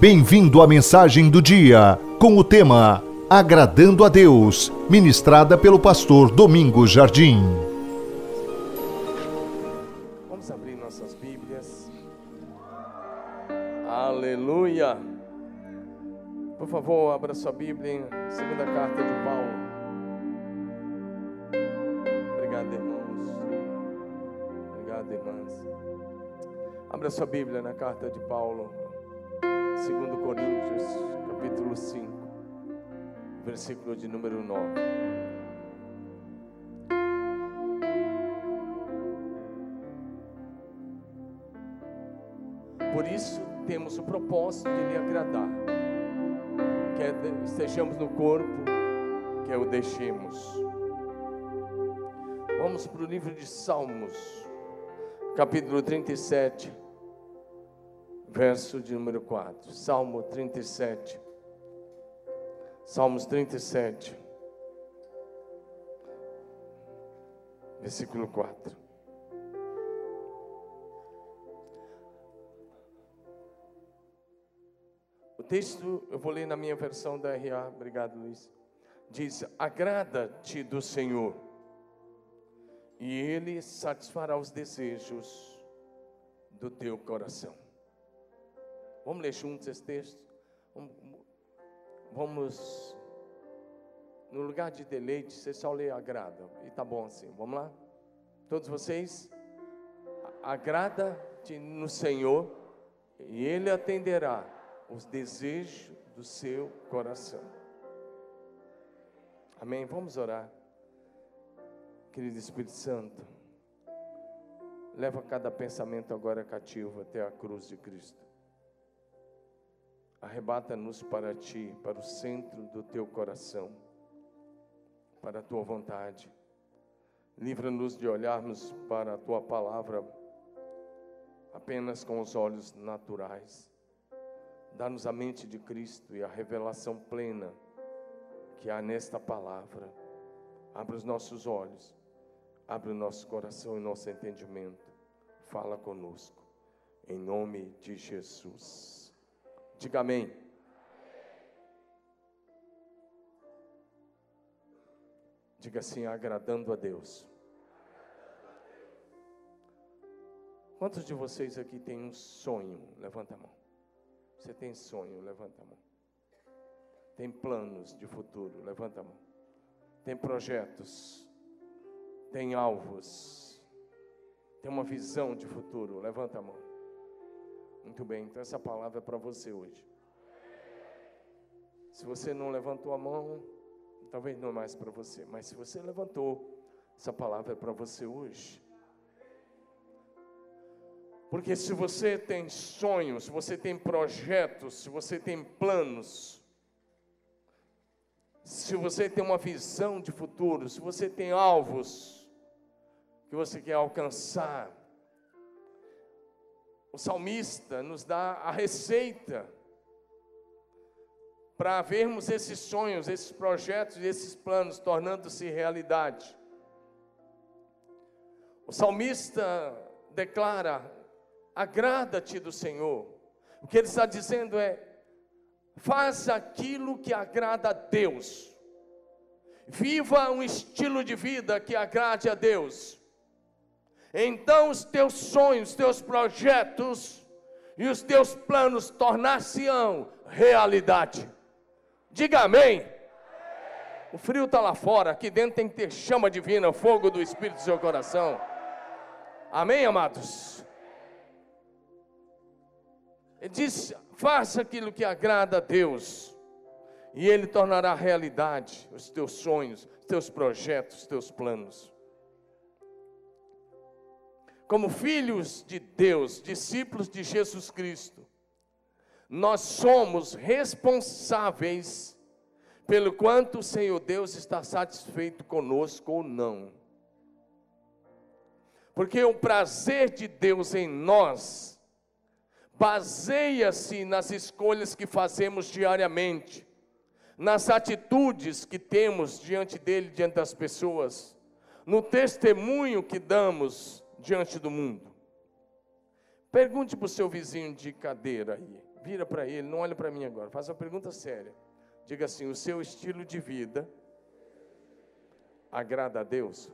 Bem-vindo à mensagem do dia, com o tema Agradando a Deus, ministrada pelo pastor Domingos Jardim. Vamos abrir nossas Bíblias. Aleluia. Por favor, abra sua Bíblia em segunda carta de Paulo. Obrigado, irmãos. Obrigado, irmãs. Abra sua Bíblia na carta de Paulo, 2 Coríntios, capítulo 5, versículo de número 9. Por isso temos o propósito de lhe agradar. Quer estejamos no corpo, quer o deixemos. Vamos para o livro de Salmos, capítulo 37, verso de número 4. Salmo 37. Salmos 37, versículo 4. O texto eu vou ler na minha versão da RA, obrigado Luiz. Diz: Agrada-te do Senhor, e Ele satisfará os desejos do teu coração. Vamos ler juntos esse texto? Vamos, no lugar de deleite, você só lê agrada, e tá bom assim, vamos lá? Todos vocês, agrada-te no Senhor, e Ele atenderá os desejos do seu coração. Amém? Vamos orar. Querido Espírito Santo, leva cada pensamento agora cativo até a cruz de Cristo. Arrebata-nos para ti, para o centro do teu coração, para a tua vontade. Livra-nos de olharmos para a tua palavra apenas com os olhos naturais Dá-nos a mente de Cristo e a revelação plena que há nesta palavra. Abre os nossos olhos, abre o nosso coração e nosso entendimento. Fala conosco, em nome de Jesus. Diga amém. Diga assim, agradando a Deus. Quantos de vocês aqui têm um sonho? Levanta a mão. Você tem sonho? Levanta a mão. Tem planos de futuro? Levanta a mão. Tem projetos? Tem alvos? Tem uma visão de futuro? Levanta a mão. Muito bem, então essa palavra é para você hoje. Se você não levantou a mão, talvez não é mais para você, mas se você levantou, essa palavra é para você hoje. Porque se você tem sonhos, se você tem projetos, se você tem planos, se você tem uma visão de futuro, se você tem alvos que você quer alcançar, o salmista nos dá a receita para vermos esses sonhos, esses projetos e esses planos tornando-se realidade. O salmista declara agrada-te do Senhor. O que ele está dizendo é: faça aquilo que agrada a Deus. Viva um estilo de vida que agrade a Deus. Então os teus sonhos, os teus projetos e os teus planos tornar-se-ão realidade. Diga amém. O frio está lá fora, aqui dentro tem que ter chama divina, fogo do Espírito do seu coração. Amém, amados? Ele diz: faça aquilo que agrada a Deus, e Ele tornará realidade os teus sonhos, os teus projetos, os teus planos. Como filhos de Deus, discípulos de Jesus Cristo, nós somos responsáveis pelo quanto o Senhor Deus está satisfeito conosco ou não. Porque o prazer de Deus em nós baseia-se nas escolhas que fazemos diariamente, nas atitudes que temos diante dele, diante das pessoas, no testemunho que damos diante do mundo. Pergunte para o seu vizinho de cadeira aí, Vira para ele, não olha para mim agora. Faça uma pergunta séria. Diga assim: o seu estilo de vida agrada a Deus?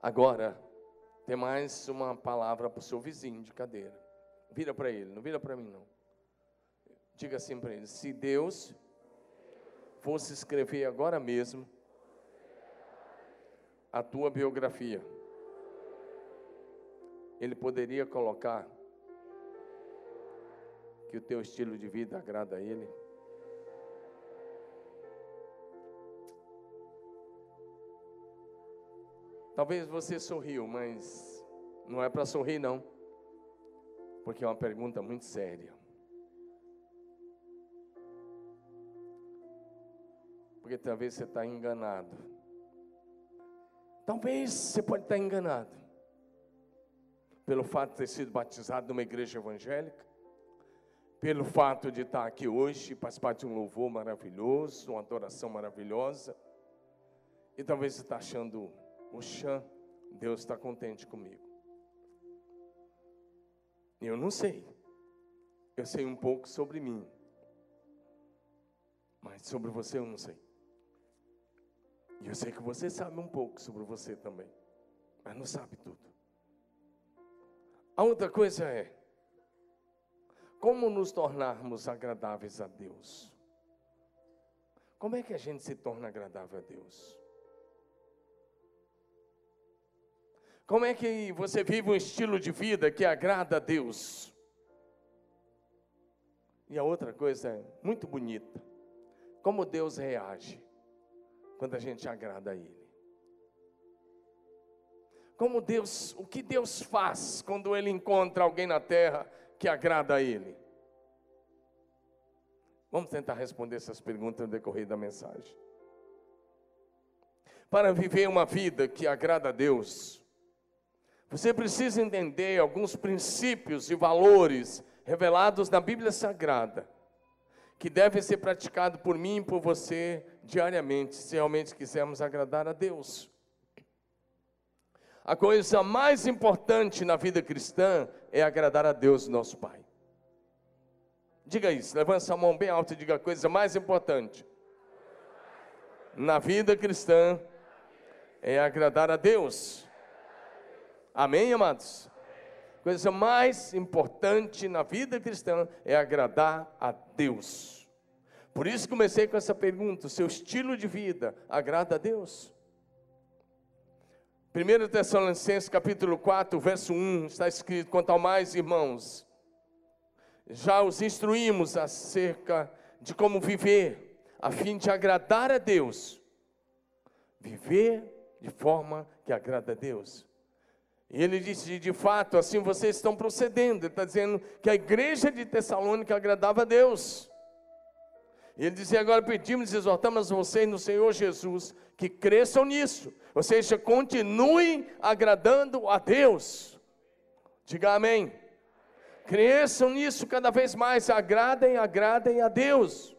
Agora, tem mais uma palavra para o seu vizinho de cadeira. Vira para ele, não vira para mim não. Diga assim para ele: se Deus fosse escrever agora mesmo a tua biografia, Ele poderia colocar que o teu estilo de vida agrada a Ele? Talvez você sorriu, mas não é para sorrir não, porque é uma pergunta muito séria. Porque talvez você está enganado. Talvez você pode estar enganado pelo fato de ter sido batizado numa igreja evangélica, pelo fato de estar aqui hoje, participar de um louvor maravilhoso, uma adoração maravilhosa, e talvez você está achando Oxã, Deus está contente comigo. Eu não sei. Eu sei um pouco sobre mim. Mas sobre você eu não sei. E eu sei que você sabe um pouco sobre você também. Mas não sabe tudo. A outra coisa é como nos tornarmos agradáveis a Deus. Como é que a gente se torna agradável a Deus? Como é que você vive um estilo de vida que agrada a Deus? E a outra coisa é muito bonita. Como Deus reage quando a gente agrada a Ele? Como Deus, o que Deus faz quando Ele encontra alguém na terra que agrada a Ele? Vamos tentar responder essas perguntas no decorrer da mensagem. Para viver uma vida que agrada a Deus, você precisa entender alguns princípios e valores revelados na Bíblia Sagrada, que devem ser praticados por mim e por você diariamente, se realmente quisermos agradar a Deus. A coisa mais importante na vida cristã é agradar a Deus, nosso Pai. Diga isso, levanta a mão bem alta e diga a coisa mais importante na vida cristã é agradar a Deus. Amém, amados? Coisa mais importante na vida cristã é agradar a Deus. Por isso comecei com essa pergunta: o seu estilo de vida agrada a Deus? 1 Tessalonicenses capítulo 4, verso 1, está escrito: quanto ao mais, irmãos, já os instruímos acerca de como viver, a fim de agradar a Deus. Viver de forma que agrada a Deus. E ele disse: de fato, assim vocês estão procedendo. Ele está dizendo que a igreja de Tessalônica agradava a Deus. E ele dizia: agora pedimos e exortamos vocês no Senhor Jesus que cresçam nisso, ou seja, continuem agradando a Deus. Diga amém. Cresçam nisso cada vez mais, agradem, agradem a Deus.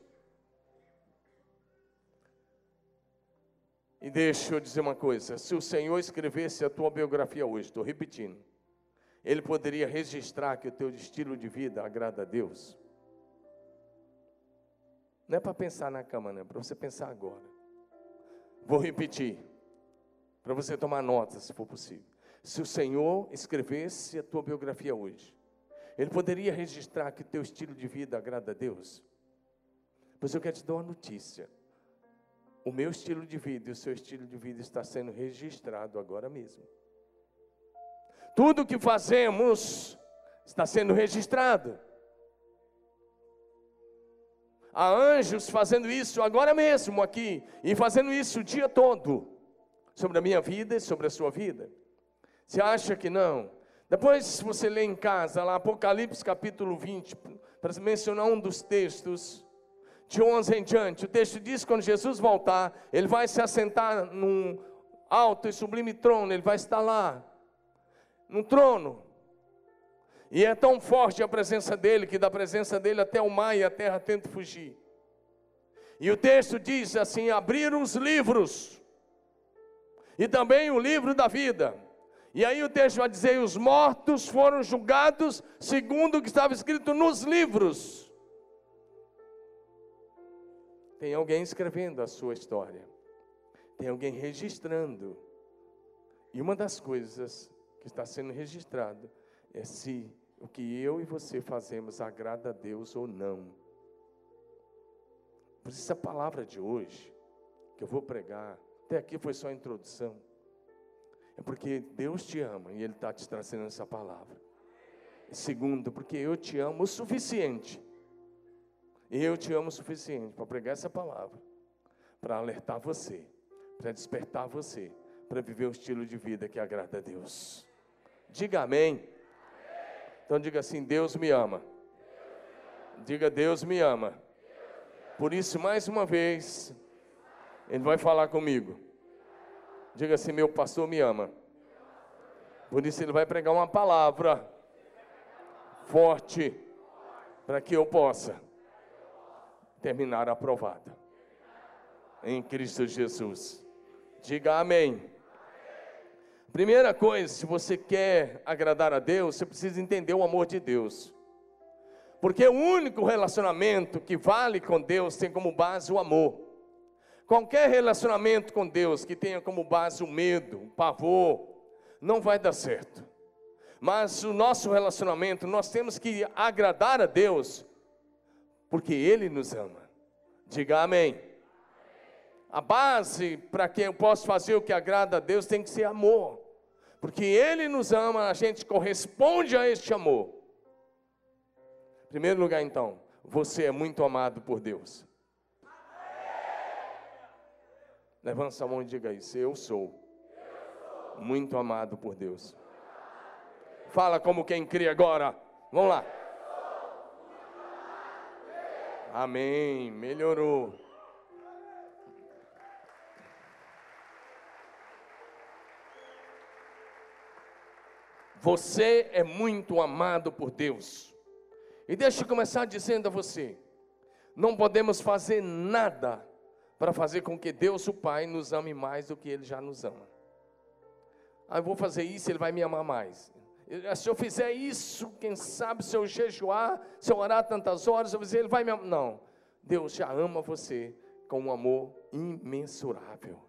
E deixa eu dizer uma coisa: se o Senhor escrevesse a tua biografia hoje, estou repetindo, Ele poderia registrar que o teu estilo de vida agrada a Deus. Não é para pensar na cama, não, é para você pensar agora. Vou repetir, para você tomar nota, se for possível. Se o Senhor escrevesse a tua biografia hoje, Ele poderia registrar que o teu estilo de vida agrada a Deus. Pois eu quero te dar uma notícia o meu estilo de vida e o seu estilo de vida está sendo registrado agora mesmo. Tudo que fazemos está sendo registrado. Há anjos fazendo isso agora mesmo aqui, e fazendo isso o dia todo, sobre a minha vida e sobre a sua vida. Você acha que não? Depois, você lê em casa, lá, Apocalipse capítulo 20, para mencionar um dos textos, de 11 em diante. O texto diz que quando Jesus voltar, ele vai se assentar num alto e sublime trono, ele vai estar lá, no trono. E é tão forte a presença dele que da presença dele até o mar e a terra tentam fugir. E o texto diz assim: abriram os livros, e também o livro da vida. E aí o texto vai dizer: os mortos foram julgados segundo o que estava escrito nos livros. Tem alguém escrevendo a sua história, tem alguém registrando. E uma das coisas que está sendo registrado é se o que eu e você fazemos agrada a Deus ou não. Por isso, a palavra de hoje, que eu vou pregar, até aqui foi só a introdução é porque Deus te ama e Ele está te trazendo essa palavra. segundo, porque eu te amo o suficiente. Eu te amo o suficiente para pregar essa palavra, para alertar você, para despertar você, para viver o estilo de vida que agrada a Deus. Diga amém. Então diga assim: Deus me ama. Diga Deus me ama. Por isso, mais uma vez, Ele vai falar comigo. Diga assim: meu pastor me ama. Por isso ele vai pregar uma palavra forte para que eu possa terminar aprovada em Cristo Jesus. Diga amém. Primeira coisa, se você quer agradar a Deus, você precisa entender o amor de Deus. Porque o único relacionamento que vale com Deus tem como base o amor. Qualquer relacionamento com Deus que tenha como base o medo, o pavor, não vai dar certo. Mas o nosso relacionamento, nós temos que agradar a Deus, porque Ele nos ama. Diga amém. A base para que eu possa fazer o que agrada a Deus tem que ser amor. Porque Ele nos ama, a gente corresponde a este amor. Em primeiro lugar, então, você é muito amado por Deus. Levanta sua mão e diga isso. Eu sou muito amado por Deus. Fala como quem crê agora. Vamos lá. Amém. Melhorou. Você é muito amado por Deus. E deixa eu começar dizendo a você: não podemos fazer nada para fazer com que Deus, o Pai, nos ame mais do que Ele já nos ama. Ah, eu vou fazer isso, Ele vai me amar mais. Se eu fizer isso, quem sabe, se eu jejuar, se eu orar tantas horas, eu dizer, Ele vai me amar. Não, Deus já ama você com um amor imensurável,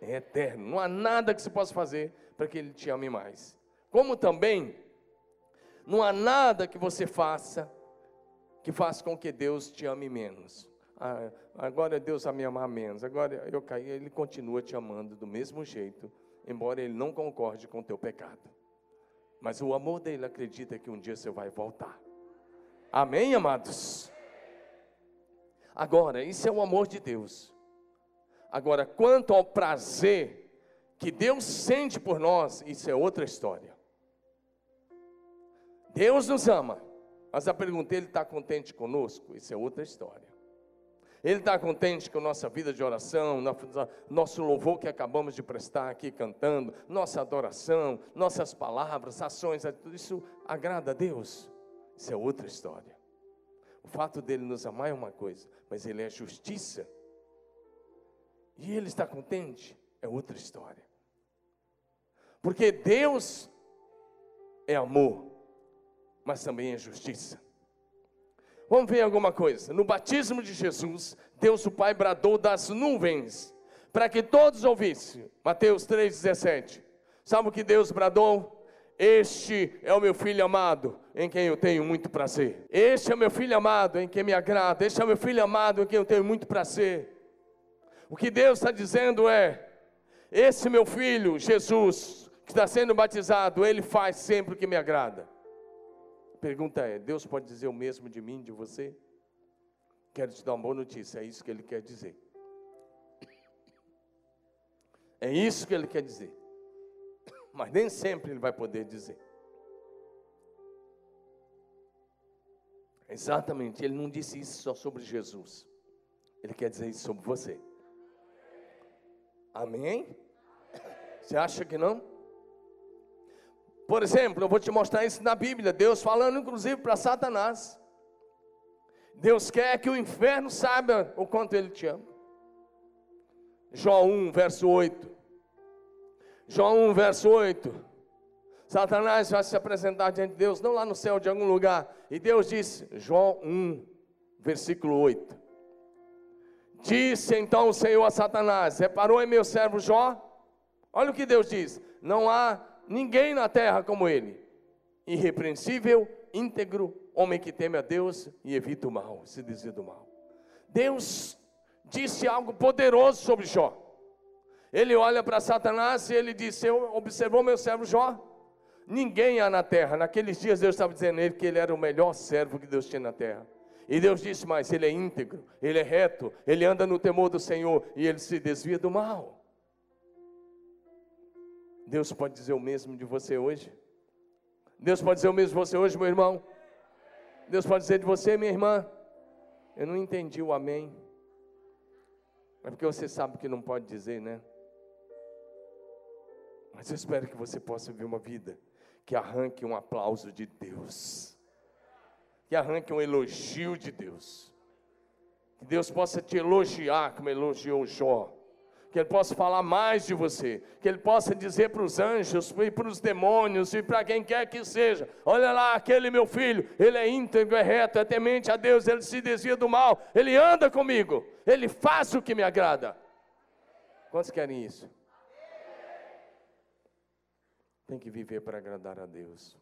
é eterno. Não há nada que se possa fazer para que Ele te ame mais. Como também, não há nada que você faça que faça com que Deus te ame menos. Ah, agora Deus vai me amar menos, agora eu caí, Ele continua te amando do mesmo jeito, embora Ele não concorde com o teu pecado. Mas o amor dele acredita que um dia você vai voltar. Amém, amados? Agora, isso é o amor de Deus. Agora, quanto ao prazer que Deus sente por nós, isso é outra história. Deus nos ama, mas a pergunta, Ele está contente conosco? Isso é outra história. Ele está contente com nossa vida de oração, nosso louvor que acabamos de prestar aqui cantando, nossa adoração, nossas palavras, ações, é tudo isso agrada a Deus. Isso é outra história. O fato dele nos amar é uma coisa, mas ele é justiça. E ele está contente é outra história. Porque Deus é amor, mas também é justiça. Vamos ver alguma coisa. No batismo de Jesus, Deus o Pai bradou das nuvens para que todos ouvissem. Mateus 3,17. Sabe o que Deus bradou? Este é o meu filho amado, em quem eu tenho muito prazer. Este é o meu filho amado, em quem me agrada. Este é o meu filho amado, em quem eu tenho muito prazer. O que Deus está dizendo é: esse meu filho, Jesus, que está sendo batizado, ele faz sempre o que me agrada pergunta é: Deus pode dizer o mesmo de mim, de você? Quero te dar uma boa notícia, é isso que Ele quer dizer. É isso que Ele quer dizer. Mas nem sempre Ele vai poder dizer. Exatamente, Ele não disse isso só sobre Jesus. Ele quer dizer isso sobre você. Amém? Você acha que não? Por exemplo, eu vou te mostrar isso na Bíblia, Deus falando inclusive para Satanás. Deus quer que o inferno saiba o quanto ele te ama. João 1, verso 8. João 1, verso 8. Satanás vai se apresentar diante de Deus, não lá no céu, de algum lugar. E Deus disse, João 1, versículo 8. Disse então o Senhor a Satanás: Reparou em meu servo Jó? Olha o que Deus diz: Não há ninguém na terra como ele, irrepreensível, íntegro, homem que teme a Deus e evita o mal, se desvia do mal. Deus disse algo poderoso sobre Jó. Ele olha para Satanás e ele disse: Eu observou meu servo Jó? Ninguém há na terra. Naqueles dias Deus estava dizendo a ele que ele era o melhor servo que Deus tinha na terra. E Deus disse mais: ele é íntegro, ele é reto, ele anda no temor do Senhor e ele se desvia do mal. Deus pode dizer o mesmo de você hoje? Deus pode dizer o mesmo de você hoje, meu irmão? Deus pode dizer de você, minha irmã? Eu não entendi o amém. É porque você sabe que não pode dizer, né? Mas eu espero que você possa viver uma vida que arranque um aplauso de Deus, que arranque um elogio de Deus, que Deus possa te elogiar como elogiou Jó, que Ele possa falar mais de você, que Ele possa dizer para os anjos e para os demônios e para quem quer que seja: olha lá, aquele meu filho, ele é íntegro, é reto, é temente a Deus, ele se desvia do mal, ele anda comigo, ele faz o que me agrada. Quantos querem isso? tem que viver para agradar a Deus.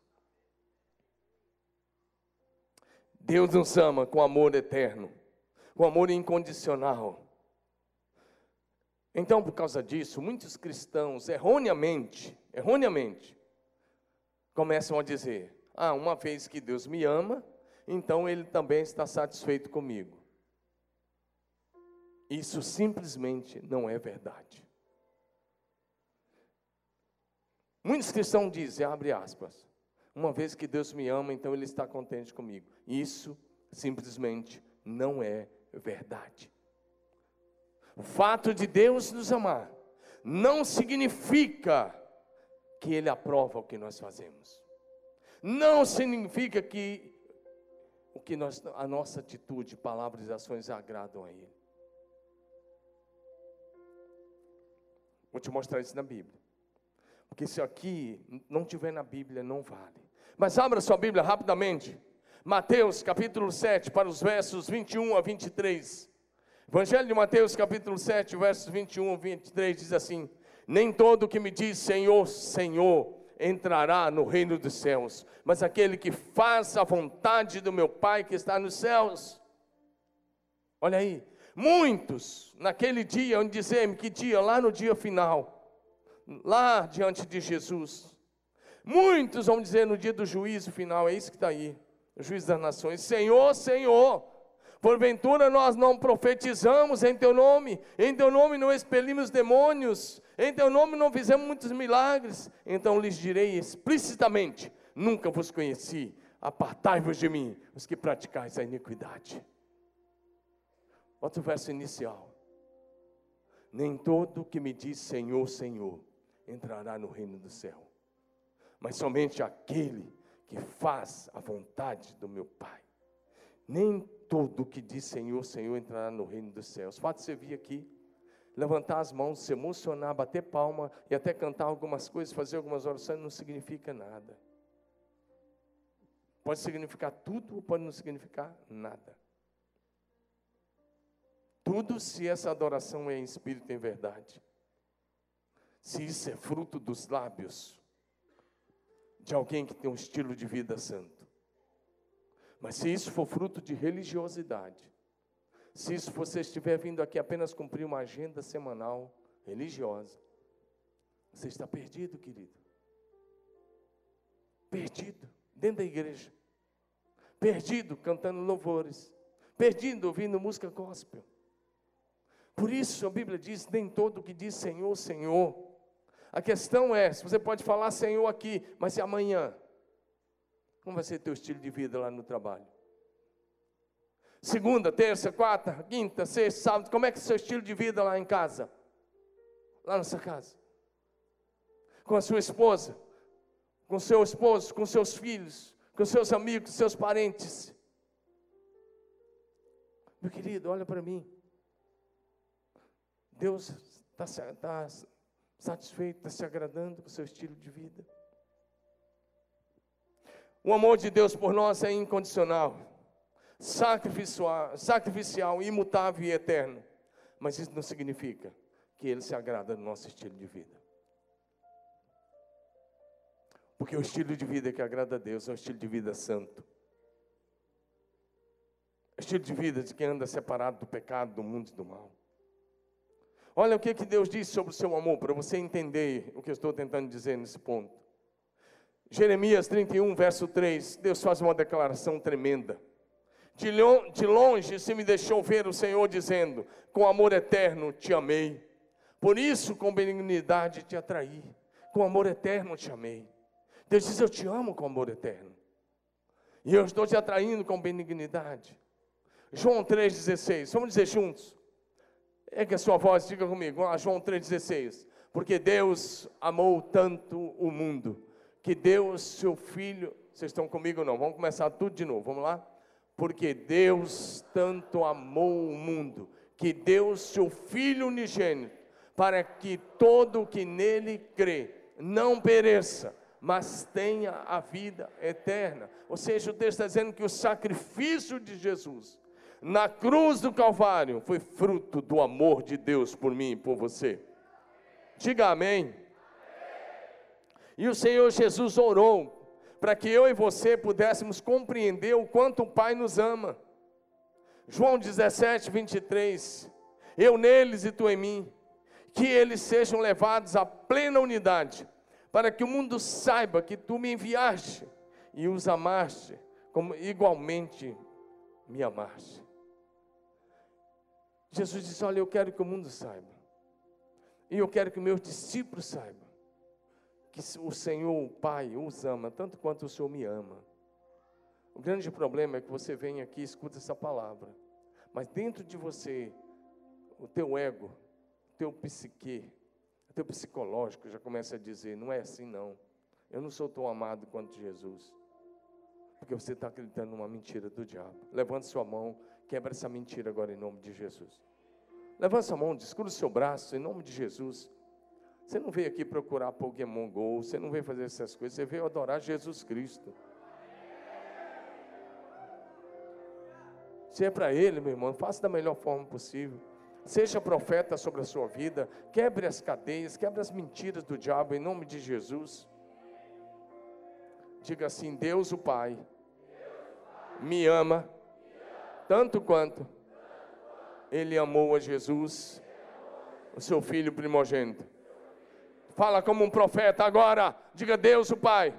Deus nos ama com amor eterno, com amor incondicional. Então, por causa disso, muitos cristãos erroneamente, erroneamente, começam a dizer: "Ah, uma vez que Deus me ama, então ele também está satisfeito comigo". Isso simplesmente não é verdade. Muitos cristãos dizem, abre aspas, uma vez que Deus me ama, então Ele está contente comigo. Isso simplesmente não é verdade. O fato de Deus nos amar não significa que Ele aprova o que nós fazemos. Não significa que o que nós, a nossa atitude, palavras e ações agradam a Ele. Vou te mostrar isso na Bíblia. Porque se aqui não tiver na Bíblia, não vale. Mas abra sua Bíblia rapidamente. Mateus capítulo 7, para os versos 21 a 23. Evangelho de Mateus capítulo 7, versos 21 a 23 diz assim: Nem todo que me diz Senhor, Senhor, entrará no reino dos céus, mas aquele que faz a vontade do meu Pai que está nos céus. Olha aí, muitos naquele dia, onde dizemos que dia, lá no dia final, lá diante de Jesus. Muitos vão dizer no dia do juízo final, é isso que está aí, o juiz das nações: Senhor, Senhor, porventura nós não profetizamos em Teu nome, em Teu nome não expelimos demônios, em Teu nome não fizemos muitos milagres. Então lhes direi explicitamente: Nunca vos conheci, apartai-vos de mim, os que praticais a iniquidade. Outro verso inicial. Nem todo que me diz Senhor, Senhor entrará no reino do céu, mas somente aquele que faz a vontade do meu Pai. Nem todo que diz Senhor, Senhor entrará no reino dos céus. Fato você vir aqui, levantar as mãos, se emocionar, bater palma e até cantar algumas coisas, fazer algumas orações, não significa nada. Pode significar tudo ou pode não significar nada. Tudo se essa adoração é em espírito e em verdade se isso é fruto dos lábios de alguém que tem um estilo de vida santo. Mas se isso for fruto de religiosidade, se isso você estiver vindo aqui apenas cumprir uma agenda semanal religiosa, você está perdido, querido. Perdido dentro da igreja. Perdido cantando louvores. Perdido ouvindo música gospel. Por isso a Bíblia diz: nem todo que diz Senhor, Senhor a questão é, se você pode falar Senhor aqui, mas se amanhã, como vai ser teu estilo de vida lá no trabalho? Segunda, terça, quarta, quinta, sexta, sábado, como é que é o seu estilo de vida lá em casa? Lá na sua casa? Com a sua esposa, com seu esposo, com seus filhos, com seus amigos, seus parentes. Meu querido, olha para mim. Deus está tá satisfeito, está se agradando com o seu estilo de vida. O amor de Deus por nós é incondicional, sacrificial, sacrificial, imutável e eterno. Mas isso não significa que Ele se agrada do nosso estilo de vida. Porque o estilo de vida que agrada a Deus é um estilo de vida santo. É estilo de vida de quem anda separado do pecado, do mundo e do mal. Olha o que, que Deus diz sobre o seu amor, para você entender o que eu estou tentando dizer nesse ponto. Jeremias 31, verso 3, Deus faz uma declaração tremenda. De longe se me deixou ver o Senhor dizendo: Com amor eterno te amei, por isso com benignidade te atraí, com amor eterno te amei. Deus diz: Eu te amo com amor eterno, e eu estou te atraindo com benignidade. João 3,16, vamos dizer juntos. É que a sua voz diga comigo, ah, João 3,16. Porque Deus amou tanto o mundo que deu seu filho. Vocês estão comigo ou não? Vamos começar tudo de novo, vamos lá? Porque Deus tanto amou o mundo que deu seu filho unigênito, para que todo o que nele crê não pereça, mas tenha a vida eterna. Ou seja, o texto está dizendo que o sacrifício de Jesus na cruz do Calvário foi fruto do amor de Deus por mim e por você. Diga amém. E o Senhor Jesus orou para que eu e você pudéssemos compreender o quanto o Pai nos ama. João 17, 23. Eu neles e tu em mim, que eles sejam levados à plena unidade, para que o mundo saiba que tu me enviaste e os amaste, como igualmente me amaste. Jesus disse: Olha, eu quero que o mundo saiba, e eu quero que meus discípulos saibam, que o Senhor, o Pai, os ama tanto quanto o Senhor me ama. O grande problema é que você vem aqui e escuta essa palavra, mas dentro de você, o teu ego, o teu psique, o teu psicológico já começa a dizer: não é assim não. Eu não sou tão amado quanto Jesus. Porque você está acreditando numa mentira do diabo. Levante sua mão, quebra essa mentira agora em nome de Jesus. Levante sua mão, descruze seu braço em nome de Jesus. Você não veio aqui procurar Pokémon Go, você não veio fazer essas coisas, você veio adorar Jesus Cristo. Se é para Ele, meu irmão, faça da melhor forma possível. Seja profeta sobre a sua vida, quebre as cadeias, quebre as mentiras do diabo em nome de Jesus. Diga assim: Deus o Pai me ama tanto quanto Ele amou a Jesus, o seu filho primogênito. Fala como um profeta agora. Diga: Deus o Pai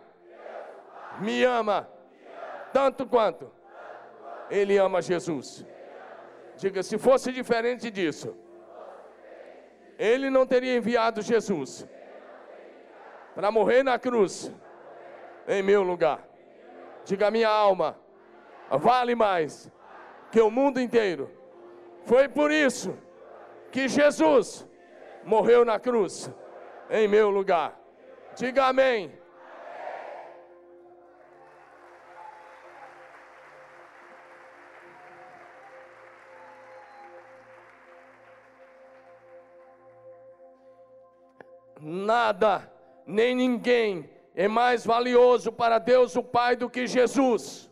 me ama tanto quanto Ele ama Jesus. Diga: se fosse diferente disso, Ele não teria enviado Jesus para morrer na cruz em meu lugar. Diga: minha alma vale mais que o mundo inteiro. Foi por isso que Jesus morreu na cruz em meu lugar. Diga amém. Nada, nem ninguém é mais valioso para Deus o Pai do que Jesus.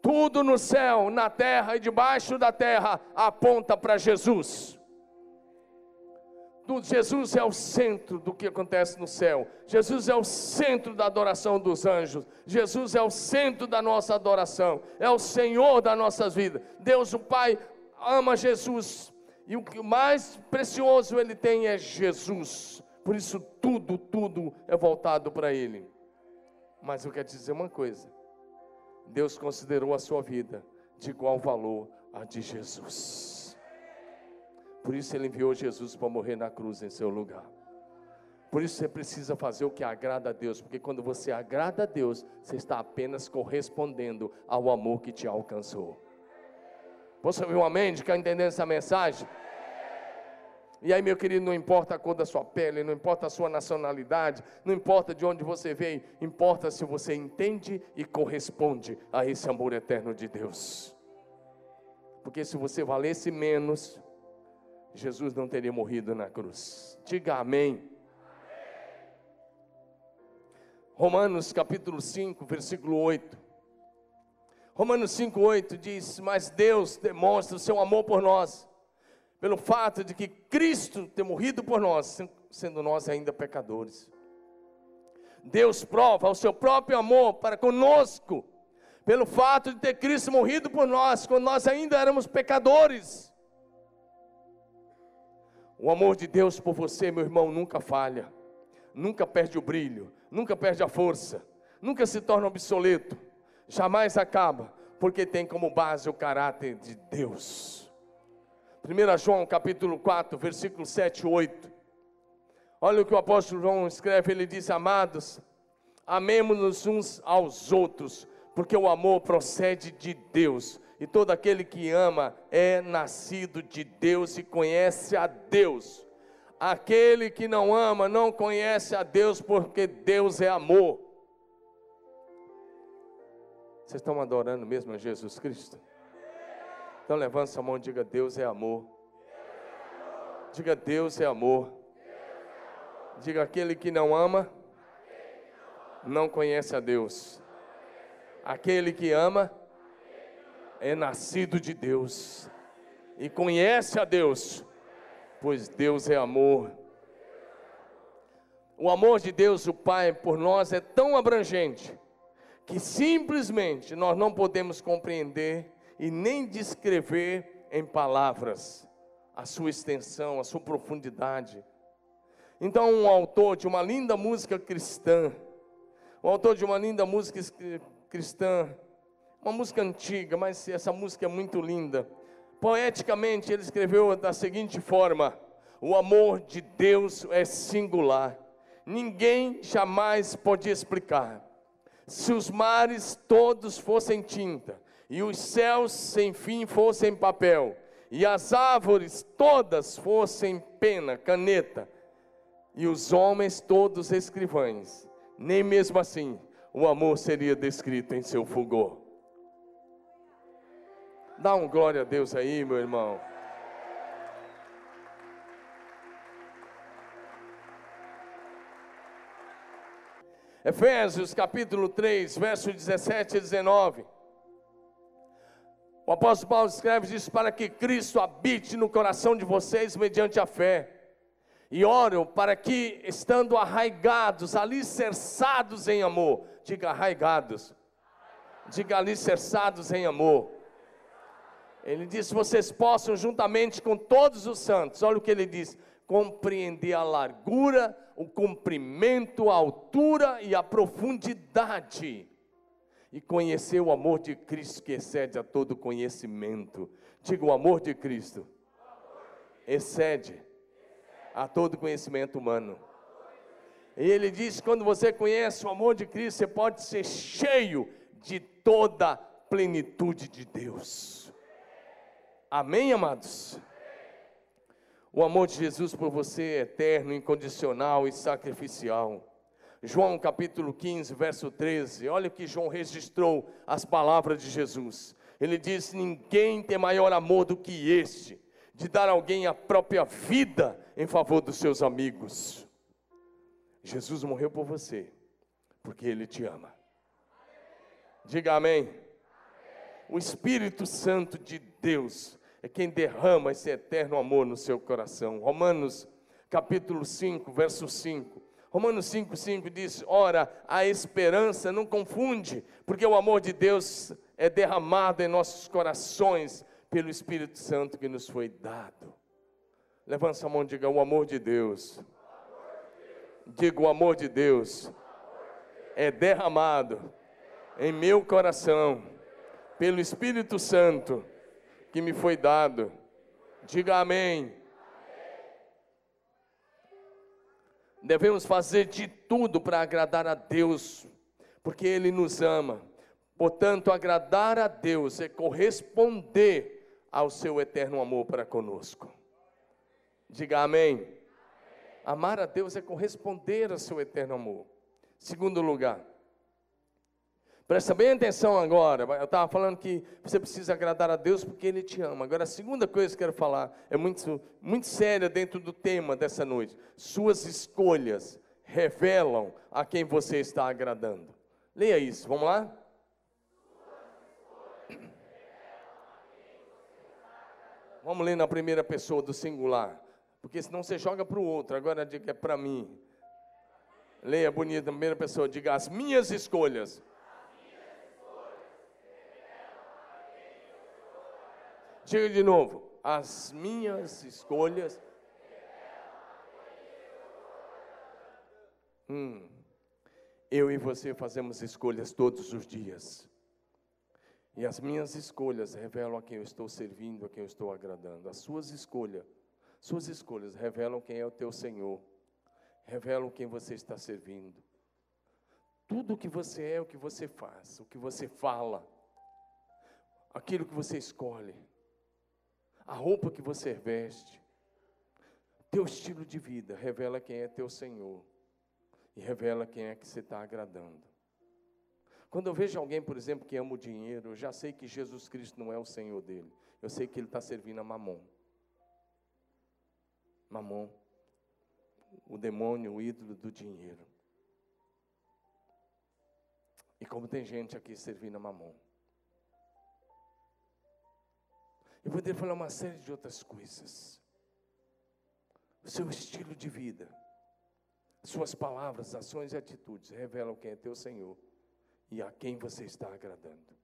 Tudo no céu, na terra e debaixo da terra aponta para Jesus. Jesus é o centro do que acontece no céu. Jesus é o centro da adoração dos anjos. Jesus é o centro da nossa adoração. É o Senhor das nossas vidas. Deus, o Pai, ama Jesus. E o que mais precioso ele tem é Jesus. Por isso, tudo, tudo é voltado para Ele. Mas eu quero te dizer uma coisa: Deus considerou a sua vida de igual valor à de Jesus. Por isso Ele enviou Jesus para morrer na cruz em seu lugar. Por isso você precisa fazer o que agrada a Deus, porque quando você agrada a Deus, você está apenas correspondendo ao amor que te alcançou. Posso ouvir um amém? De quem entendendo essa mensagem? E aí, meu querido, não importa a cor da sua pele, não importa a sua nacionalidade, não importa de onde você veio, importa se você entende e corresponde a esse amor eterno de Deus. Porque se você valesse menos, Jesus não teria morrido na cruz. Diga amém. Romanos capítulo 5, versículo 8. Romanos 5, 8 diz: Mas Deus demonstra o seu amor por nós, pelo fato de que Cristo ter morrido por nós, sendo nós ainda pecadores. Deus prova o seu próprio amor para conosco, pelo fato de ter Cristo morrido por nós, quando nós ainda éramos pecadores. O amor de Deus por você, meu irmão, nunca falha, nunca perde o brilho, nunca perde a força, nunca se torna obsoleto, jamais acaba, porque tem como base o caráter de Deus. 1 João capítulo 4, versículo 7 e 8. Olha o que o apóstolo João escreve, ele diz: Amados, amemos-nos uns aos outros, porque o amor procede de Deus e todo aquele que ama é nascido de Deus e conhece a Deus. Aquele que não ama não conhece a Deus, porque Deus é amor. Vocês estão adorando mesmo a Jesus Cristo? Então levanta a mão e diga: Deus é amor. Diga: Deus é amor. Diga: aquele que não ama, não conhece a Deus. Aquele que ama, é nascido de Deus e conhece a Deus, pois Deus é amor. O amor de Deus, o Pai, por nós é tão abrangente que simplesmente nós não podemos compreender e nem descrever em palavras a sua extensão, a sua profundidade. Então, um autor de uma linda música cristã, o autor de uma linda música cristã, uma música antiga, mas essa música é muito linda. Poeticamente, ele escreveu da seguinte forma: O amor de Deus é singular, ninguém jamais pode explicar. Se os mares todos fossem tinta, e os céus sem fim fossem papel, e as árvores todas fossem pena, caneta, e os homens todos escrivães, nem mesmo assim o amor seria descrito em seu fulgor. Dá um glória a Deus aí, meu irmão. Efésios capítulo 3, verso 17 e 19. O apóstolo Paulo escreve diz para que Cristo habite no coração de vocês mediante a fé. E oro para que, estando arraigados, alicerçados em amor, diga arraigados, diga alicerçados em amor, ele diz: vocês possam, juntamente com todos os santos, olha o que ele diz: compreender a largura, o comprimento, a altura e a profundidade, e conhecer o amor de Cristo que excede a todo conhecimento. Diga: o amor de Cristo excede a todo conhecimento humano. E ele diz: quando você conhece o amor de Cristo, você pode ser cheio de toda a plenitude de Deus. Amém, amados? O amor de Jesus por você é eterno, incondicional e sacrificial. João capítulo 15, verso 13. Olha o que João registrou as palavras de Jesus. Ele diz: Ninguém tem maior amor do que este, de dar alguém a própria vida em favor dos seus amigos. Jesus morreu por você, porque Ele te ama. Diga amém. O Espírito Santo de Deus é quem derrama esse eterno amor no seu coração. Romanos capítulo 5, verso 5. Romanos 5, 5 diz: Ora, a esperança não confunde, porque o amor de Deus é derramado em nossos corações pelo Espírito Santo que nos foi dado. Levanta a mão e diga: O amor de Deus. Diga: O amor de Deus é derramado em meu coração pelo Espírito Santo que me foi dado. Diga amém. Devemos fazer de tudo para agradar a Deus, porque Ele nos ama. Portanto, agradar a Deus é corresponder ao seu eterno amor para conosco. Diga amém. Amar a Deus é corresponder ao seu eterno amor. Segundo lugar, Presta bem atenção agora. Eu estava falando que você precisa agradar a Deus porque Ele te ama. Agora, a segunda coisa que eu quero falar é muito, muito séria dentro do tema dessa noite. Suas escolhas revelam a quem você está agradando. Leia isso, vamos lá? Vamos ler na primeira pessoa do singular, porque senão você joga para o outro. Agora diga é para mim. Leia bonito na primeira pessoa, diga as minhas escolhas. Diga de novo, as minhas escolhas. Hum, eu e você fazemos escolhas todos os dias. E as minhas escolhas revelam a quem eu estou servindo, a quem eu estou agradando. As suas escolhas, suas escolhas revelam quem é o teu Senhor, revelam quem você está servindo. Tudo o que você é, o que você faz, o que você fala, aquilo que você escolhe, a roupa que você veste, teu estilo de vida revela quem é teu Senhor e revela quem é que você está agradando. Quando eu vejo alguém, por exemplo, que ama o dinheiro, eu já sei que Jesus Cristo não é o Senhor dele. Eu sei que ele está servindo a mamon. Mamon, o demônio, o ídolo do dinheiro. E como tem gente aqui servindo a mamon. Eu poderia falar uma série de outras coisas. O seu estilo de vida, suas palavras, ações e atitudes revelam quem é teu Senhor e a quem você está agradando.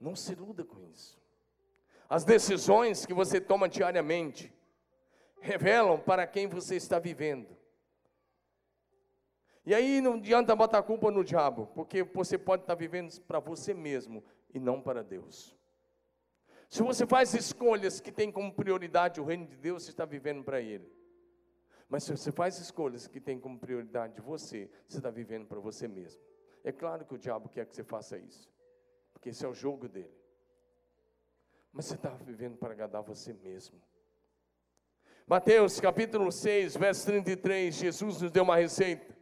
Não se iluda com isso. As decisões que você toma diariamente revelam para quem você está vivendo. E aí não adianta botar a culpa no diabo, porque você pode estar vivendo para você mesmo e não para Deus. Se você faz escolhas que têm como prioridade o reino de Deus, você está vivendo para Ele. Mas se você faz escolhas que têm como prioridade você, você está vivendo para você mesmo. É claro que o diabo quer que você faça isso, porque esse é o jogo dele. Mas você está vivendo para agradar você mesmo. Mateus capítulo 6, verso 33, Jesus nos deu uma receita.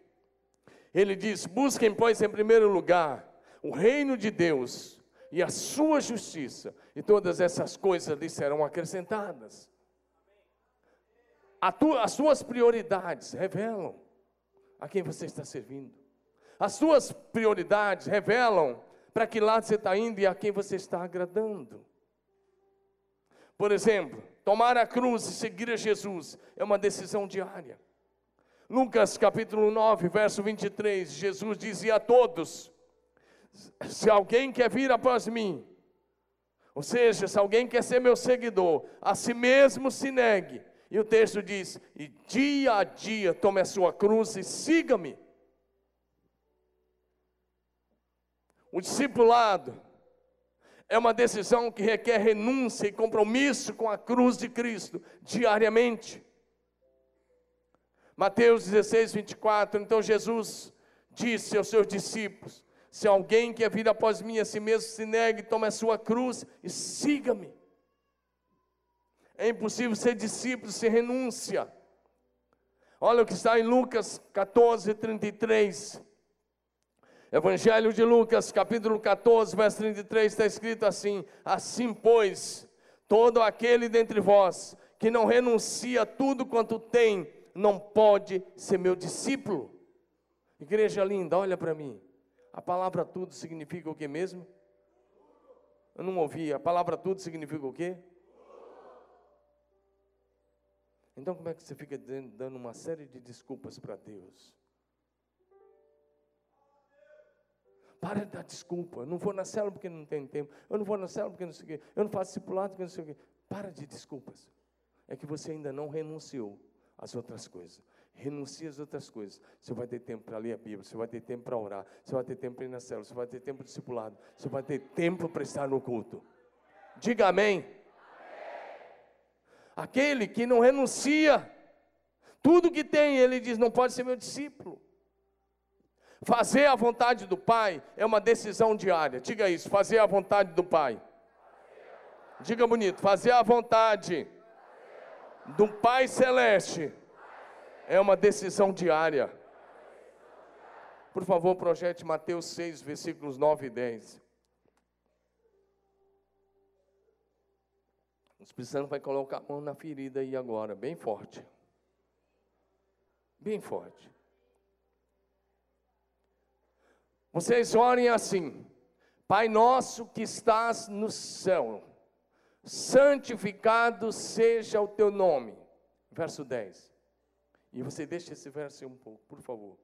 Ele diz: Busquem, pois, em primeiro lugar o reino de Deus e a sua justiça, e todas essas coisas lhe serão acrescentadas tu, as suas prioridades revelam a quem você está servindo. As suas prioridades revelam para que lado você está indo e a quem você está agradando. Por exemplo, tomar a cruz e seguir a Jesus é uma decisão diária. Lucas capítulo 9, verso 23, Jesus dizia a todos: Se alguém quer vir após mim, ou seja, se alguém quer ser meu seguidor, a si mesmo se negue, e o texto diz: E dia a dia tome a sua cruz e siga-me. O discipulado é uma decisão que requer renúncia e compromisso com a cruz de Cristo diariamente. Mateus 16, 24. Então Jesus disse aos seus discípulos: Se alguém quer vir após mim, a si mesmo se negue, tome a sua cruz e siga-me. É impossível ser discípulo sem renúncia. Olha o que está em Lucas 14, 33. Evangelho de Lucas, capítulo 14, verso 33, está escrito assim: Assim, pois, todo aquele dentre vós que não renuncia tudo quanto tem, não pode ser meu discípulo. Igreja linda, olha para mim. A palavra tudo significa o que mesmo? Eu não ouvi. A palavra tudo significa o quê? Então, como é que você fica dando uma série de desculpas para Deus? Para de dar desculpa. Eu não vou na célula porque não tem tempo. Eu não vou na célula porque não sei o quê. Eu não faço discipulado porque não sei o quê. Para de desculpas. É que você ainda não renunciou às outras coisas. Renuncie às outras coisas. Você vai ter tempo para ler a Bíblia, você vai ter tempo para orar, você vai ter tempo para ir na célula, você vai ter tempo para discipulado, você vai ter tempo para estar no culto. Diga amém. Aquele que não renuncia, tudo que tem, ele diz: não pode ser meu discípulo. Fazer a vontade do Pai é uma decisão diária. Diga isso, fazer a vontade do Pai. Diga bonito, fazer a vontade do Pai Celeste é uma decisão diária. Por favor, projete Mateus 6, versículos 9 e 10. O Espírito Santo vai colocar a mão na ferida aí agora, bem forte. Bem forte. Vocês orem assim: Pai nosso que estás no céu, santificado seja o teu nome. Verso 10. E você deixa esse verso um pouco, por favor.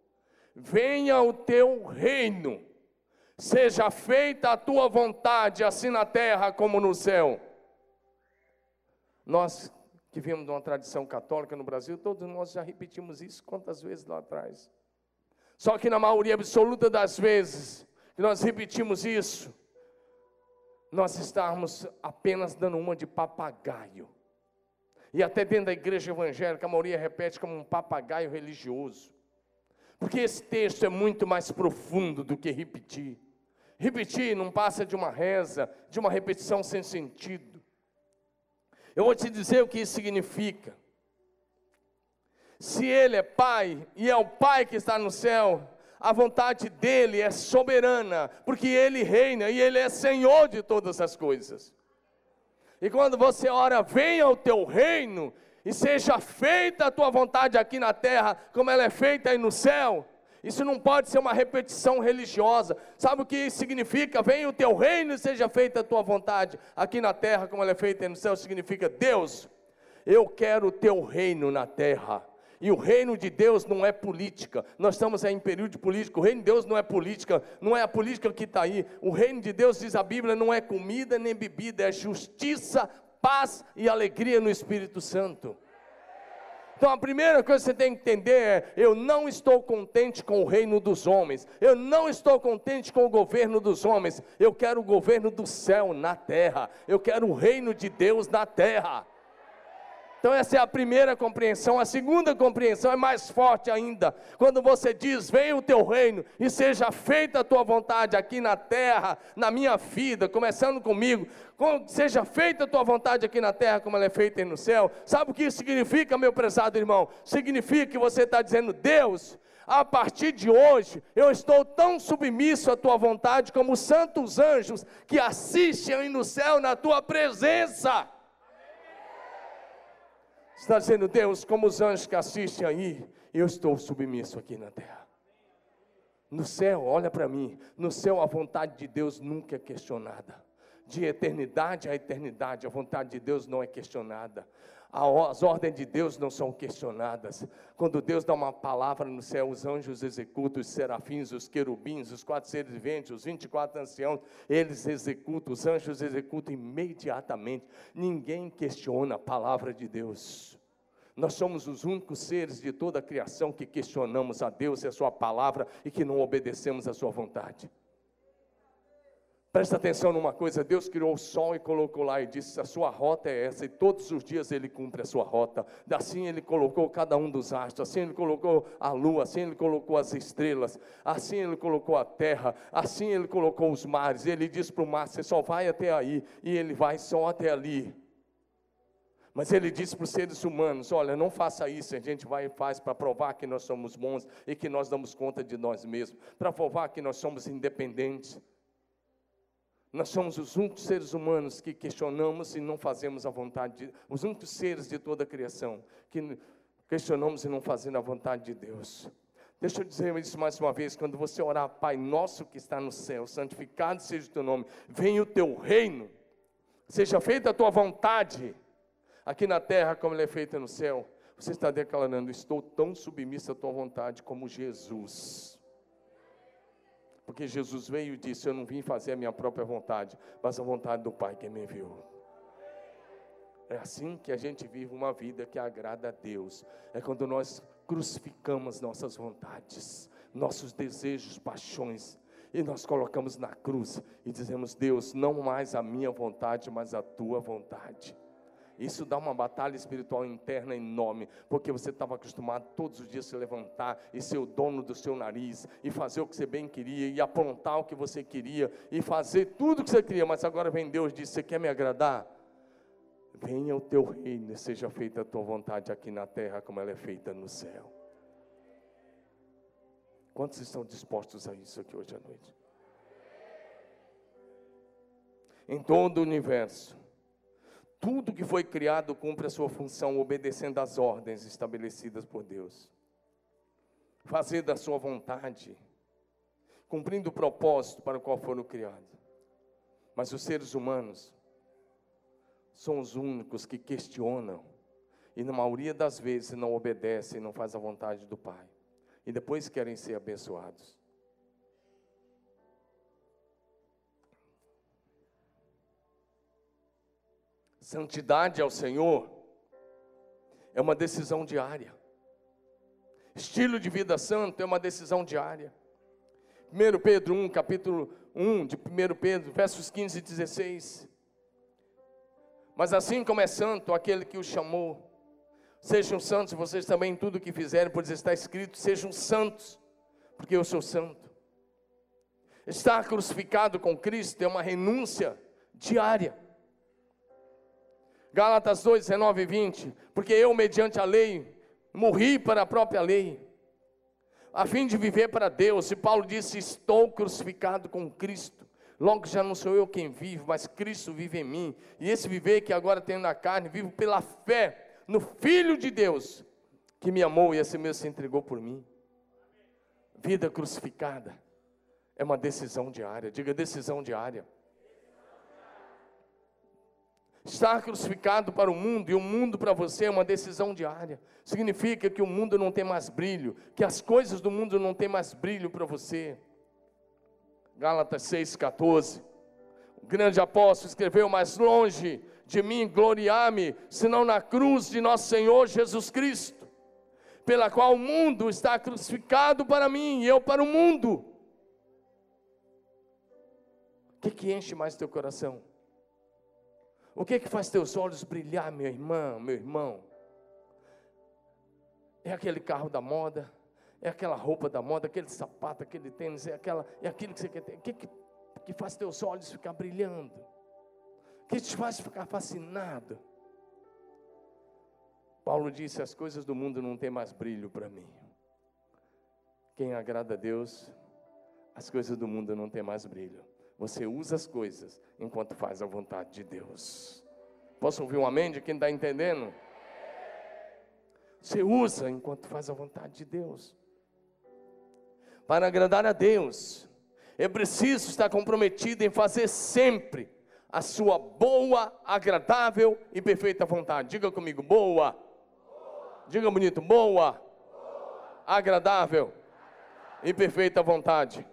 Venha o teu reino, seja feita a tua vontade, assim na terra como no céu. Nós que viemos de uma tradição católica no Brasil, todos nós já repetimos isso quantas vezes lá atrás. Só que na maioria absoluta das vezes que nós repetimos isso, nós estamos apenas dando uma de papagaio. E até dentro da igreja evangélica, a maioria repete como um papagaio religioso. Porque esse texto é muito mais profundo do que repetir. Repetir não passa de uma reza, de uma repetição sem sentido. Eu vou te dizer o que isso significa. Se Ele é Pai e é o Pai que está no céu, a vontade dele é soberana, porque ele reina e ele é senhor de todas as coisas. E quando você ora, venha o teu reino e seja feita a tua vontade aqui na terra, como ela é feita aí no céu. Isso não pode ser uma repetição religiosa. Sabe o que significa? Venha o teu reino e seja feita a tua vontade aqui na terra, como ela é feita aí no céu. Significa, Deus, eu quero o teu reino na terra. E o reino de Deus não é política. Nós estamos em período de política. O reino de Deus não é política, não é a política que está aí. O reino de Deus, diz a Bíblia, não é comida nem bebida, é justiça, paz e alegria no Espírito Santo. Então a primeira coisa que você tem que entender é: eu não estou contente com o reino dos homens, eu não estou contente com o governo dos homens, eu quero o governo do céu na terra, eu quero o reino de Deus na terra. Então, essa é a primeira compreensão. A segunda compreensão é mais forte ainda. Quando você diz: Venha o teu reino e seja feita a tua vontade aqui na terra, na minha vida, começando comigo. Seja feita a tua vontade aqui na terra, como ela é feita no céu. Sabe o que isso significa, meu prezado irmão? Significa que você está dizendo: Deus, a partir de hoje, eu estou tão submisso à tua vontade como os santos anjos que assistem no céu na tua presença está dizendo, Deus, como os anjos que assistem aí, eu estou submisso aqui na terra. No céu, olha para mim, no céu a vontade de Deus nunca é questionada. De eternidade a eternidade, a vontade de Deus não é questionada as ordens de Deus não são questionadas. Quando Deus dá uma palavra no céu, os anjos executam, os serafins, os querubins, os quatro seres viventes, os 24 anciãos, eles executam, os anjos executam imediatamente. Ninguém questiona a palavra de Deus. Nós somos os únicos seres de toda a criação que questionamos a Deus e a Sua palavra e que não obedecemos a Sua vontade. Presta atenção numa coisa: Deus criou o sol e colocou lá e disse: a sua rota é essa, e todos os dias ele cumpre a sua rota. Assim ele colocou cada um dos astros, assim ele colocou a lua, assim ele colocou as estrelas, assim ele colocou a terra, assim ele colocou os mares. Ele diz para o mar: você só vai até aí, e ele vai só até ali. Mas ele disse para os seres humanos: olha, não faça isso, a gente vai e faz para provar que nós somos bons e que nós damos conta de nós mesmos, para provar que nós somos independentes. Nós somos os únicos seres humanos que questionamos e não fazemos a vontade de os únicos seres de toda a criação que questionamos e não fazemos a vontade de Deus. Deixa eu dizer isso mais uma vez, quando você orar, Pai nosso que está no céu, santificado seja o teu nome, venha o teu reino, seja feita a tua vontade, aqui na terra como ele é feita no céu. Você está declarando, estou tão submisso à tua vontade como Jesus. Porque Jesus veio e disse: Eu não vim fazer a minha própria vontade, mas a vontade do Pai que me enviou. É assim que a gente vive uma vida que agrada a Deus. É quando nós crucificamos nossas vontades, nossos desejos, paixões, e nós colocamos na cruz e dizemos: Deus, não mais a minha vontade, mas a tua vontade. Isso dá uma batalha espiritual interna enorme, porque você estava acostumado todos os dias a se levantar e ser o dono do seu nariz, e fazer o que você bem queria, e aprontar o que você queria, e fazer tudo o que você queria, mas agora vem Deus e diz: Você quer me agradar? Venha o teu reino seja feita a tua vontade aqui na terra, como ela é feita no céu. Quantos estão dispostos a isso aqui hoje à noite? Em todo o universo, tudo que foi criado cumpre a sua função obedecendo às ordens estabelecidas por Deus. fazer da sua vontade, cumprindo o propósito para o qual foram criados. Mas os seres humanos são os únicos que questionam e na maioria das vezes não obedecem, não fazem a vontade do Pai. E depois querem ser abençoados. Santidade ao Senhor é uma decisão diária. Estilo de vida santo é uma decisão diária. 1 Pedro 1, capítulo 1 de 1 Pedro, versos 15 e 16. Mas assim como é santo aquele que o chamou, sejam santos vocês também em tudo que fizerem, pois está escrito: sejam santos, porque eu sou santo. Estar crucificado com Cristo é uma renúncia diária. Gálatas 2, 19 e 20. Porque eu, mediante a lei, morri para a própria lei, a fim de viver para Deus. E Paulo disse: Estou crucificado com Cristo. Logo já não sou eu quem vive, mas Cristo vive em mim. E esse viver que agora tenho na carne, vivo pela fé no Filho de Deus, que me amou e assim mesmo se entregou por mim. Vida crucificada é uma decisão diária. Diga decisão diária. Estar crucificado para o mundo e o mundo para você é uma decisão diária. Significa que o mundo não tem mais brilho, que as coisas do mundo não têm mais brilho para você. Gálatas 6,14. O grande apóstolo escreveu: Mais longe de mim gloriar-me, senão na cruz de nosso Senhor Jesus Cristo, pela qual o mundo está crucificado para mim e eu para o mundo. O que, que enche mais teu coração? O que é que faz teus olhos brilhar, meu irmão, meu irmão? É aquele carro da moda, é aquela roupa da moda, aquele sapato, aquele tênis, é, aquela, é aquilo que você quer ter. O que, que, que faz teus olhos ficar brilhando? O que te faz ficar fascinado? Paulo disse: As coisas do mundo não têm mais brilho para mim. Quem agrada a Deus, as coisas do mundo não têm mais brilho. Você usa as coisas enquanto faz a vontade de Deus. Posso ouvir um amém de quem está entendendo? Você usa enquanto faz a vontade de Deus. Para agradar a Deus, é preciso estar comprometido em fazer sempre a sua boa, agradável e perfeita vontade. Diga comigo, boa. boa. Diga bonito, boa, boa. Agradável, agradável e perfeita vontade.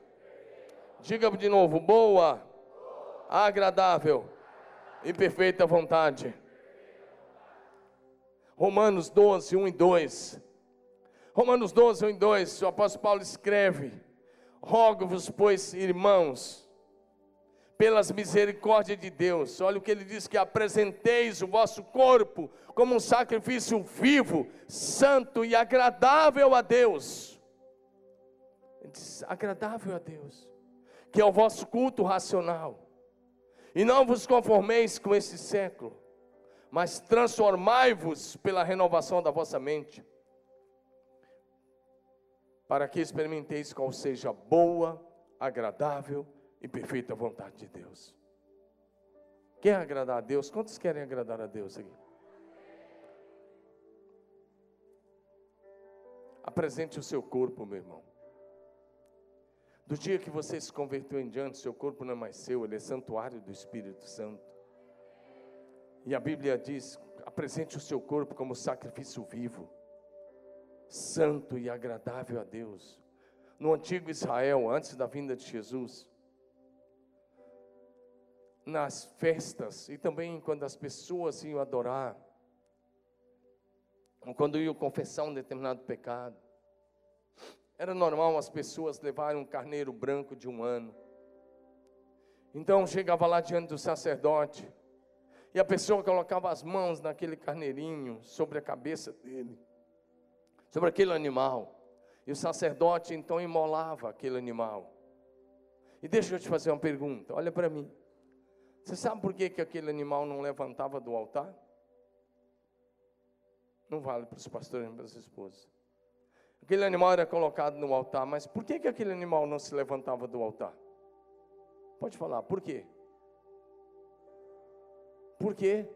Diga de novo: boa, agradável e perfeita vontade. Romanos 12, 1 e 2. Romanos 12, 1 e 2. O apóstolo Paulo escreve: Rogo-vos, pois, irmãos, pelas misericórdias de Deus. Olha o que ele diz: que apresenteis o vosso corpo como um sacrifício vivo, santo e agradável a Deus. Ele diz: agradável a Deus que é o vosso culto racional. E não vos conformeis com esse século, mas transformai-vos pela renovação da vossa mente, para que experimenteis qual seja boa, agradável e perfeita vontade de Deus. Quer agradar a Deus? Quantos querem agradar a Deus aqui? Apresente o seu corpo, meu irmão. Do dia que você se converteu em diante, seu corpo não é mais seu, ele é santuário do Espírito Santo. E a Bíblia diz: apresente o seu corpo como sacrifício vivo, santo e agradável a Deus. No antigo Israel, antes da vinda de Jesus, nas festas e também quando as pessoas iam adorar, ou quando iam confessar um determinado pecado, era normal as pessoas levarem um carneiro branco de um ano. Então chegava lá diante do sacerdote, e a pessoa colocava as mãos naquele carneirinho sobre a cabeça dele, sobre aquele animal. E o sacerdote então imolava aquele animal. E deixa eu te fazer uma pergunta, olha para mim. Você sabe por que, que aquele animal não levantava do altar? Não vale para os pastores e para as esposas. Aquele animal era colocado no altar, mas por que, que aquele animal não se levantava do altar? Pode falar, por quê? Por quê?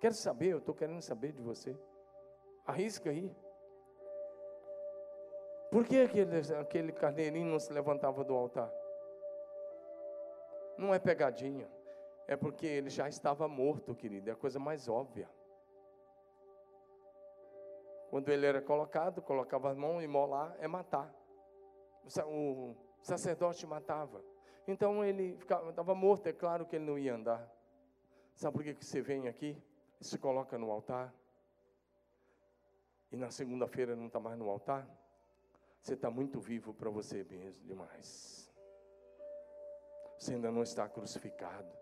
Quero saber, eu estou querendo saber de você. Arrisca aí. Por que aquele, aquele carneirinho não se levantava do altar? Não é pegadinha, é porque ele já estava morto, querido, é a coisa mais óbvia. Quando ele era colocado, colocava a mão e molar, é matar. O sacerdote matava. Então ele estava morto, é claro que ele não ia andar. Sabe por que, você vem aqui se coloca no altar? E na segunda-feira não está mais no altar? Você está muito vivo para você mesmo demais. Você ainda não está crucificado.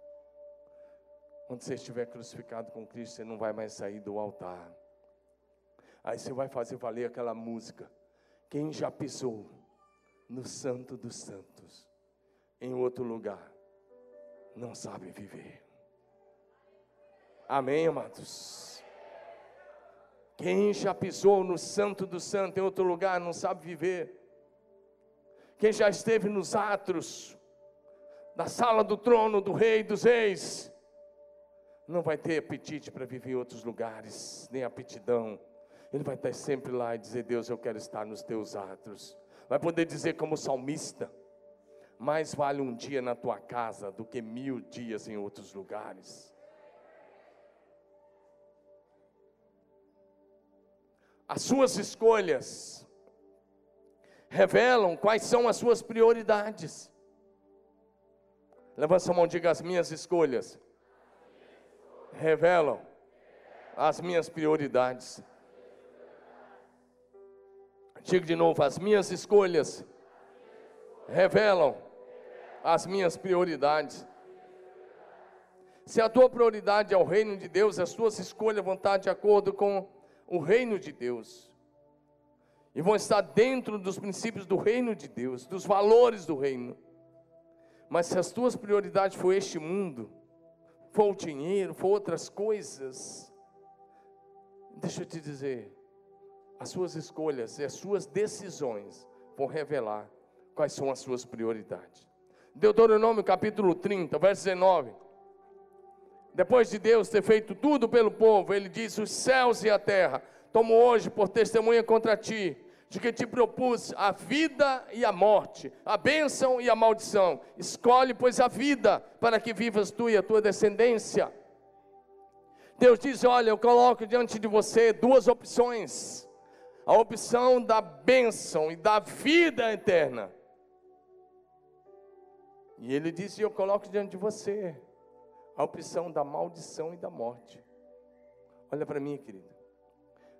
Quando você estiver crucificado com Cristo, você não vai mais sair do altar. Aí você vai fazer valer aquela música. Quem já pisou no Santo dos Santos, em outro lugar, não sabe viver. Amém, amados? Quem já pisou no Santo dos Santos, em outro lugar, não sabe viver. Quem já esteve nos atros, da sala do trono do Rei dos Reis, não vai ter apetite para viver em outros lugares, nem aptidão ele vai estar sempre lá e dizer: Deus, eu quero estar nos teus atos. Vai poder dizer, como salmista: Mais vale um dia na tua casa do que mil dias em outros lugares. As suas escolhas revelam quais são as suas prioridades. Levanta a mão e diga: As minhas escolhas revelam as minhas prioridades. Digo de novo: as minhas escolhas revelam as minhas prioridades. Se a tua prioridade é o reino de Deus, as tuas escolhas vão estar de acordo com o reino de Deus. E vão estar dentro dos princípios do reino de Deus, dos valores do reino. Mas se as tuas prioridades for este mundo, for o dinheiro, for outras coisas, deixa eu te dizer, as suas escolhas e as suas decisões vão revelar quais são as suas prioridades. Deuteronômio capítulo 30, verso 19. Depois de Deus ter feito tudo pelo povo, ele diz: Os céus e a terra tomo hoje por testemunha contra ti, de que te propus a vida e a morte, a bênção e a maldição. Escolhe, pois, a vida, para que vivas tu e a tua descendência. Deus diz: Olha, eu coloco diante de você duas opções a opção da bênção e da vida eterna. E ele disse: Eu coloco diante de você a opção da maldição e da morte. Olha para mim, querido.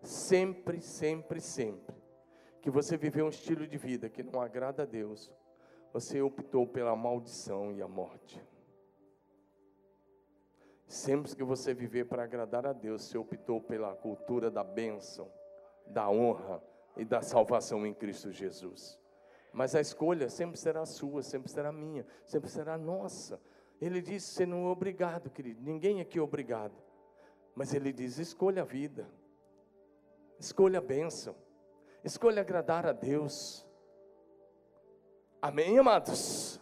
Sempre, sempre, sempre que você viveu um estilo de vida que não agrada a Deus, você optou pela maldição e a morte. Sempre que você viver para agradar a Deus, você optou pela cultura da bênção da honra e da salvação em Cristo Jesus. Mas a escolha sempre será sua, sempre será minha, sempre será nossa. Ele diz: você não é obrigado, querido, ninguém aqui é obrigado. Mas ele diz: escolha a vida, escolha a bênção, escolha agradar a Deus. Amém, amados?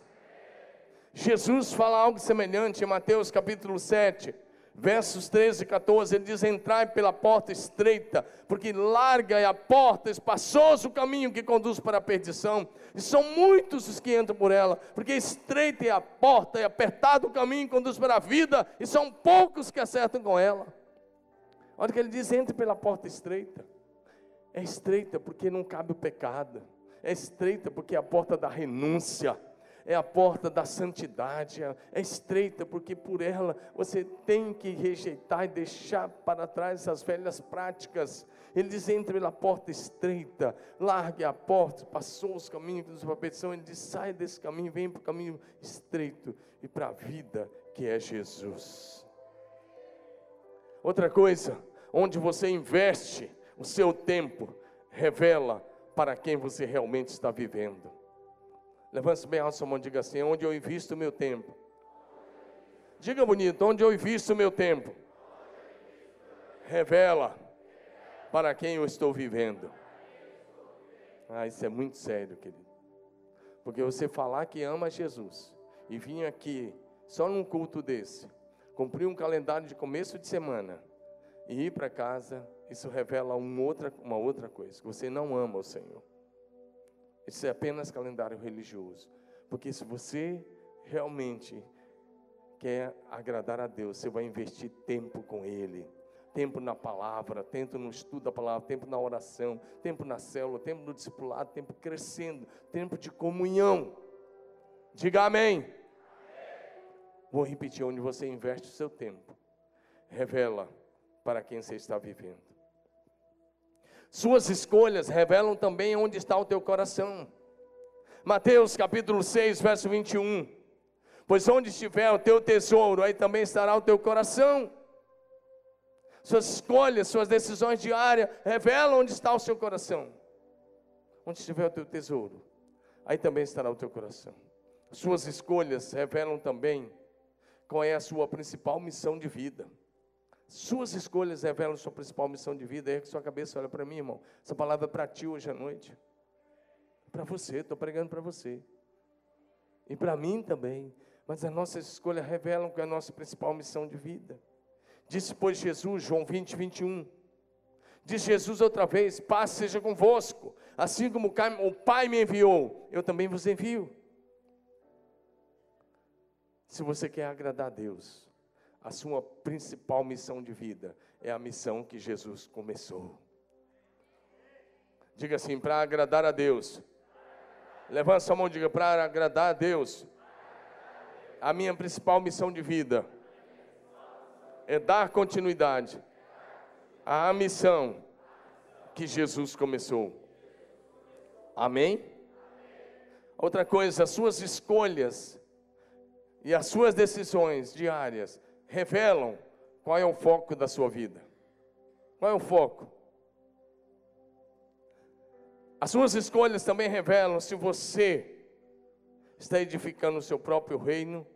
Jesus fala algo semelhante em Mateus capítulo 7 versos 13 e 14, ele diz: Entrai pela porta estreita, porque larga é a porta, espaçoso o caminho que conduz para a perdição, e são muitos os que entram por ela, porque estreita é a porta, e apertado o caminho que conduz para a vida, e são poucos que acertam com ela. Olha que ele diz: entre pela porta estreita. É estreita porque não cabe o pecado, é estreita porque é a porta da renúncia é a porta da santidade, é, é estreita, porque por ela você tem que rejeitar e deixar para trás as velhas práticas. Ele diz: entre pela porta estreita, largue a porta, passou os caminhos da perdição. Ele diz: sai desse caminho, vem para o caminho estreito e para a vida que é Jesus. Outra coisa, onde você investe o seu tempo, revela para quem você realmente está vivendo. Levante bem a sua mão e diga assim: onde eu invisto o meu tempo. Diga bonito, onde eu invisto o meu tempo. Revela para quem eu estou vivendo. Ah, isso é muito sério, querido. Porque você falar que ama Jesus e vir aqui só num culto desse, cumprir um calendário de começo de semana e ir para casa, isso revela uma outra, uma outra coisa, que você não ama o Senhor. Isso é apenas calendário religioso. Porque se você realmente quer agradar a Deus, você vai investir tempo com Ele. Tempo na palavra, tempo no estudo da palavra, tempo na oração, tempo na célula, tempo no discipulado, tempo crescendo, tempo de comunhão. Diga amém. amém. Vou repetir: onde você investe o seu tempo, revela para quem você está vivendo. Suas escolhas revelam também onde está o teu coração. Mateus capítulo 6, verso 21. Pois onde estiver o teu tesouro, aí também estará o teu coração. Suas escolhas, suas decisões diárias revelam onde está o seu coração. Onde estiver o teu tesouro, aí também estará o teu coração. Suas escolhas revelam também qual é a sua principal missão de vida. Suas escolhas revelam sua principal missão de vida. É que sua cabeça olha para mim, irmão. Essa palavra é para ti hoje à noite. Para você, estou pregando para você. E para mim também. Mas as nossas escolhas revelam que é a nossa principal missão de vida. Disse, pois, Jesus, João 20, 21. Diz Jesus outra vez: Paz seja convosco. Assim como o Pai me enviou, eu também vos envio. Se você quer agradar a Deus, a sua principal missão de vida é a missão que Jesus começou. Diga assim: para agradar a Deus. Levanta sua mão e diga: para agradar a Deus. A minha principal missão de vida é dar continuidade à missão que Jesus começou. Amém? Outra coisa, as suas escolhas e as suas decisões diárias revelam qual é o foco da sua vida. Qual é o foco? As suas escolhas também revelam se você está edificando o seu próprio reino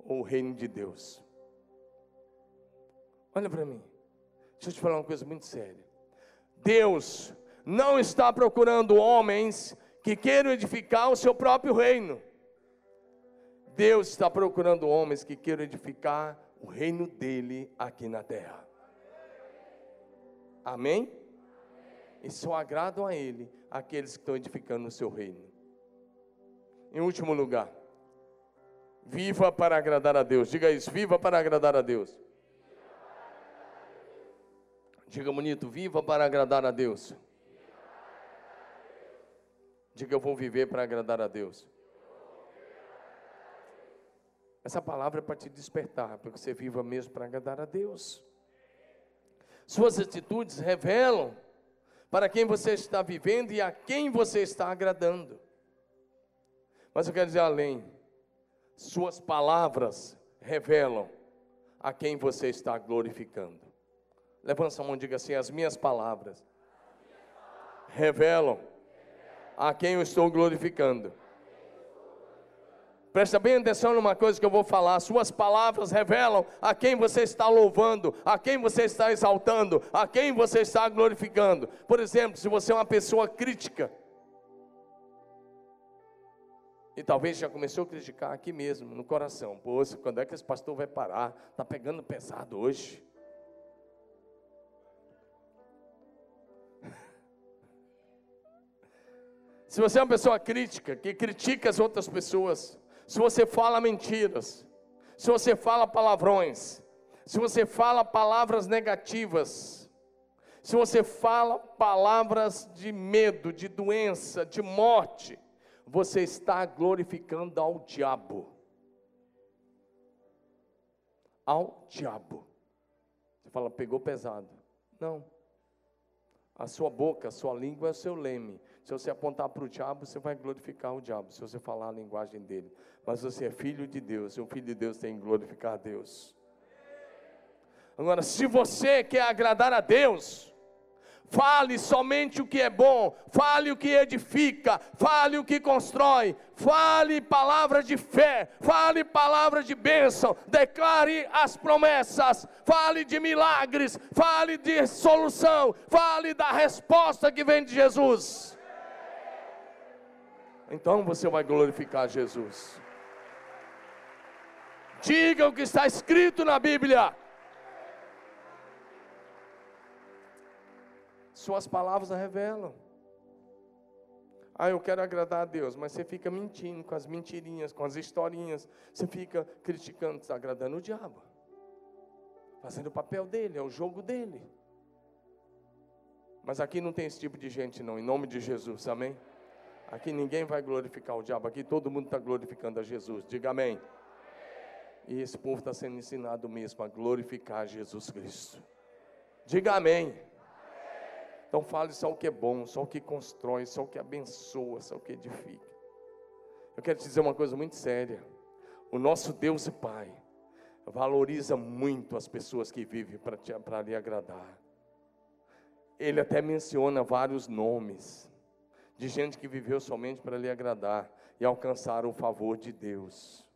ou o reino de Deus. Olha para mim, deixa eu te falar uma coisa muito séria. Deus não está procurando homens que queiram edificar o seu próprio reino. Deus está procurando homens que queiram edificar o reino dele aqui na terra. Amém? E só agradam a ele aqueles que estão edificando o seu reino. Em último lugar, viva para agradar a Deus. Diga isso, viva para agradar a Deus. Diga bonito, viva para agradar a Deus. Diga eu vou viver para agradar a Deus. Essa palavra é para te despertar, para que você viva mesmo para agradar a Deus. Suas atitudes revelam para quem você está vivendo e a quem você está agradando. Mas eu quero dizer além, suas palavras revelam a quem você está glorificando. Levanta a mão e diga assim: as minhas palavras revelam a quem eu estou glorificando. Presta bem atenção numa coisa que eu vou falar. Suas palavras revelam a quem você está louvando, a quem você está exaltando, a quem você está glorificando. Por exemplo, se você é uma pessoa crítica, e talvez já começou a criticar aqui mesmo, no coração. Poxa, quando é que esse pastor vai parar? Está pegando pesado hoje. Se você é uma pessoa crítica, que critica as outras pessoas, se você fala mentiras, se você fala palavrões, se você fala palavras negativas, se você fala palavras de medo, de doença, de morte, você está glorificando ao diabo. Ao diabo. Você fala, pegou pesado. Não. A sua boca, a sua língua é o seu leme. Se você apontar para o diabo, você vai glorificar o diabo, se você falar a linguagem dele. Mas você é filho de Deus, e um filho de Deus tem que glorificar a Deus. Agora, se você quer agradar a Deus, fale somente o que é bom, fale o que edifica, fale o que constrói, fale palavras de fé, fale palavras de bênção, declare as promessas, fale de milagres, fale de solução, fale da resposta que vem de Jesus então você vai glorificar Jesus. Diga o que está escrito na Bíblia. Suas palavras revelam. Ah, eu quero agradar a Deus, mas você fica mentindo com as mentirinhas, com as historinhas, você fica criticando, está agradando o diabo, fazendo o papel dele, é o jogo dele. Mas aqui não tem esse tipo de gente, não, em nome de Jesus, amém? Aqui ninguém vai glorificar o diabo, aqui todo mundo está glorificando a Jesus, diga amém. E esse povo está sendo ensinado mesmo a glorificar Jesus Cristo. Diga amém. Então fale só o que é bom, só o que constrói, só o que abençoa, só o que edifica. Eu quero te dizer uma coisa muito séria. O nosso Deus e Pai valoriza muito as pessoas que vivem para lhe agradar. Ele até menciona vários nomes de gente que viveu somente para lhe agradar e alcançar o favor de Deus.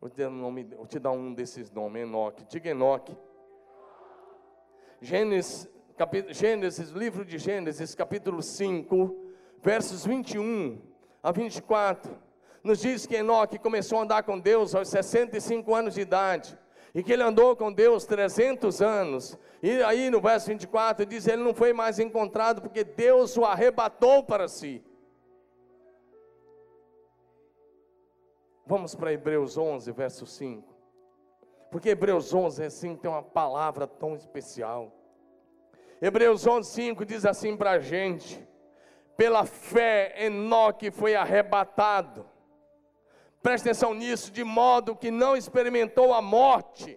Vou te dar um, nome, vou te dar um desses nomes, Enoque. Diga Enoque. Gênesis, capítulo, Gênesis, livro de Gênesis, capítulo 5, versos 21 a 24, nos diz que Enoque começou a andar com Deus aos 65 anos de idade, e que ele andou com Deus 300 anos, e aí no verso 24 diz: ele não foi mais encontrado porque Deus o arrebatou para si. Vamos para Hebreus 11, verso 5. Porque Hebreus 11 assim tem uma palavra tão especial. Hebreus 11, 5 diz assim para a gente: pela fé Enoque foi arrebatado. Preste atenção nisso, de modo que não experimentou a morte,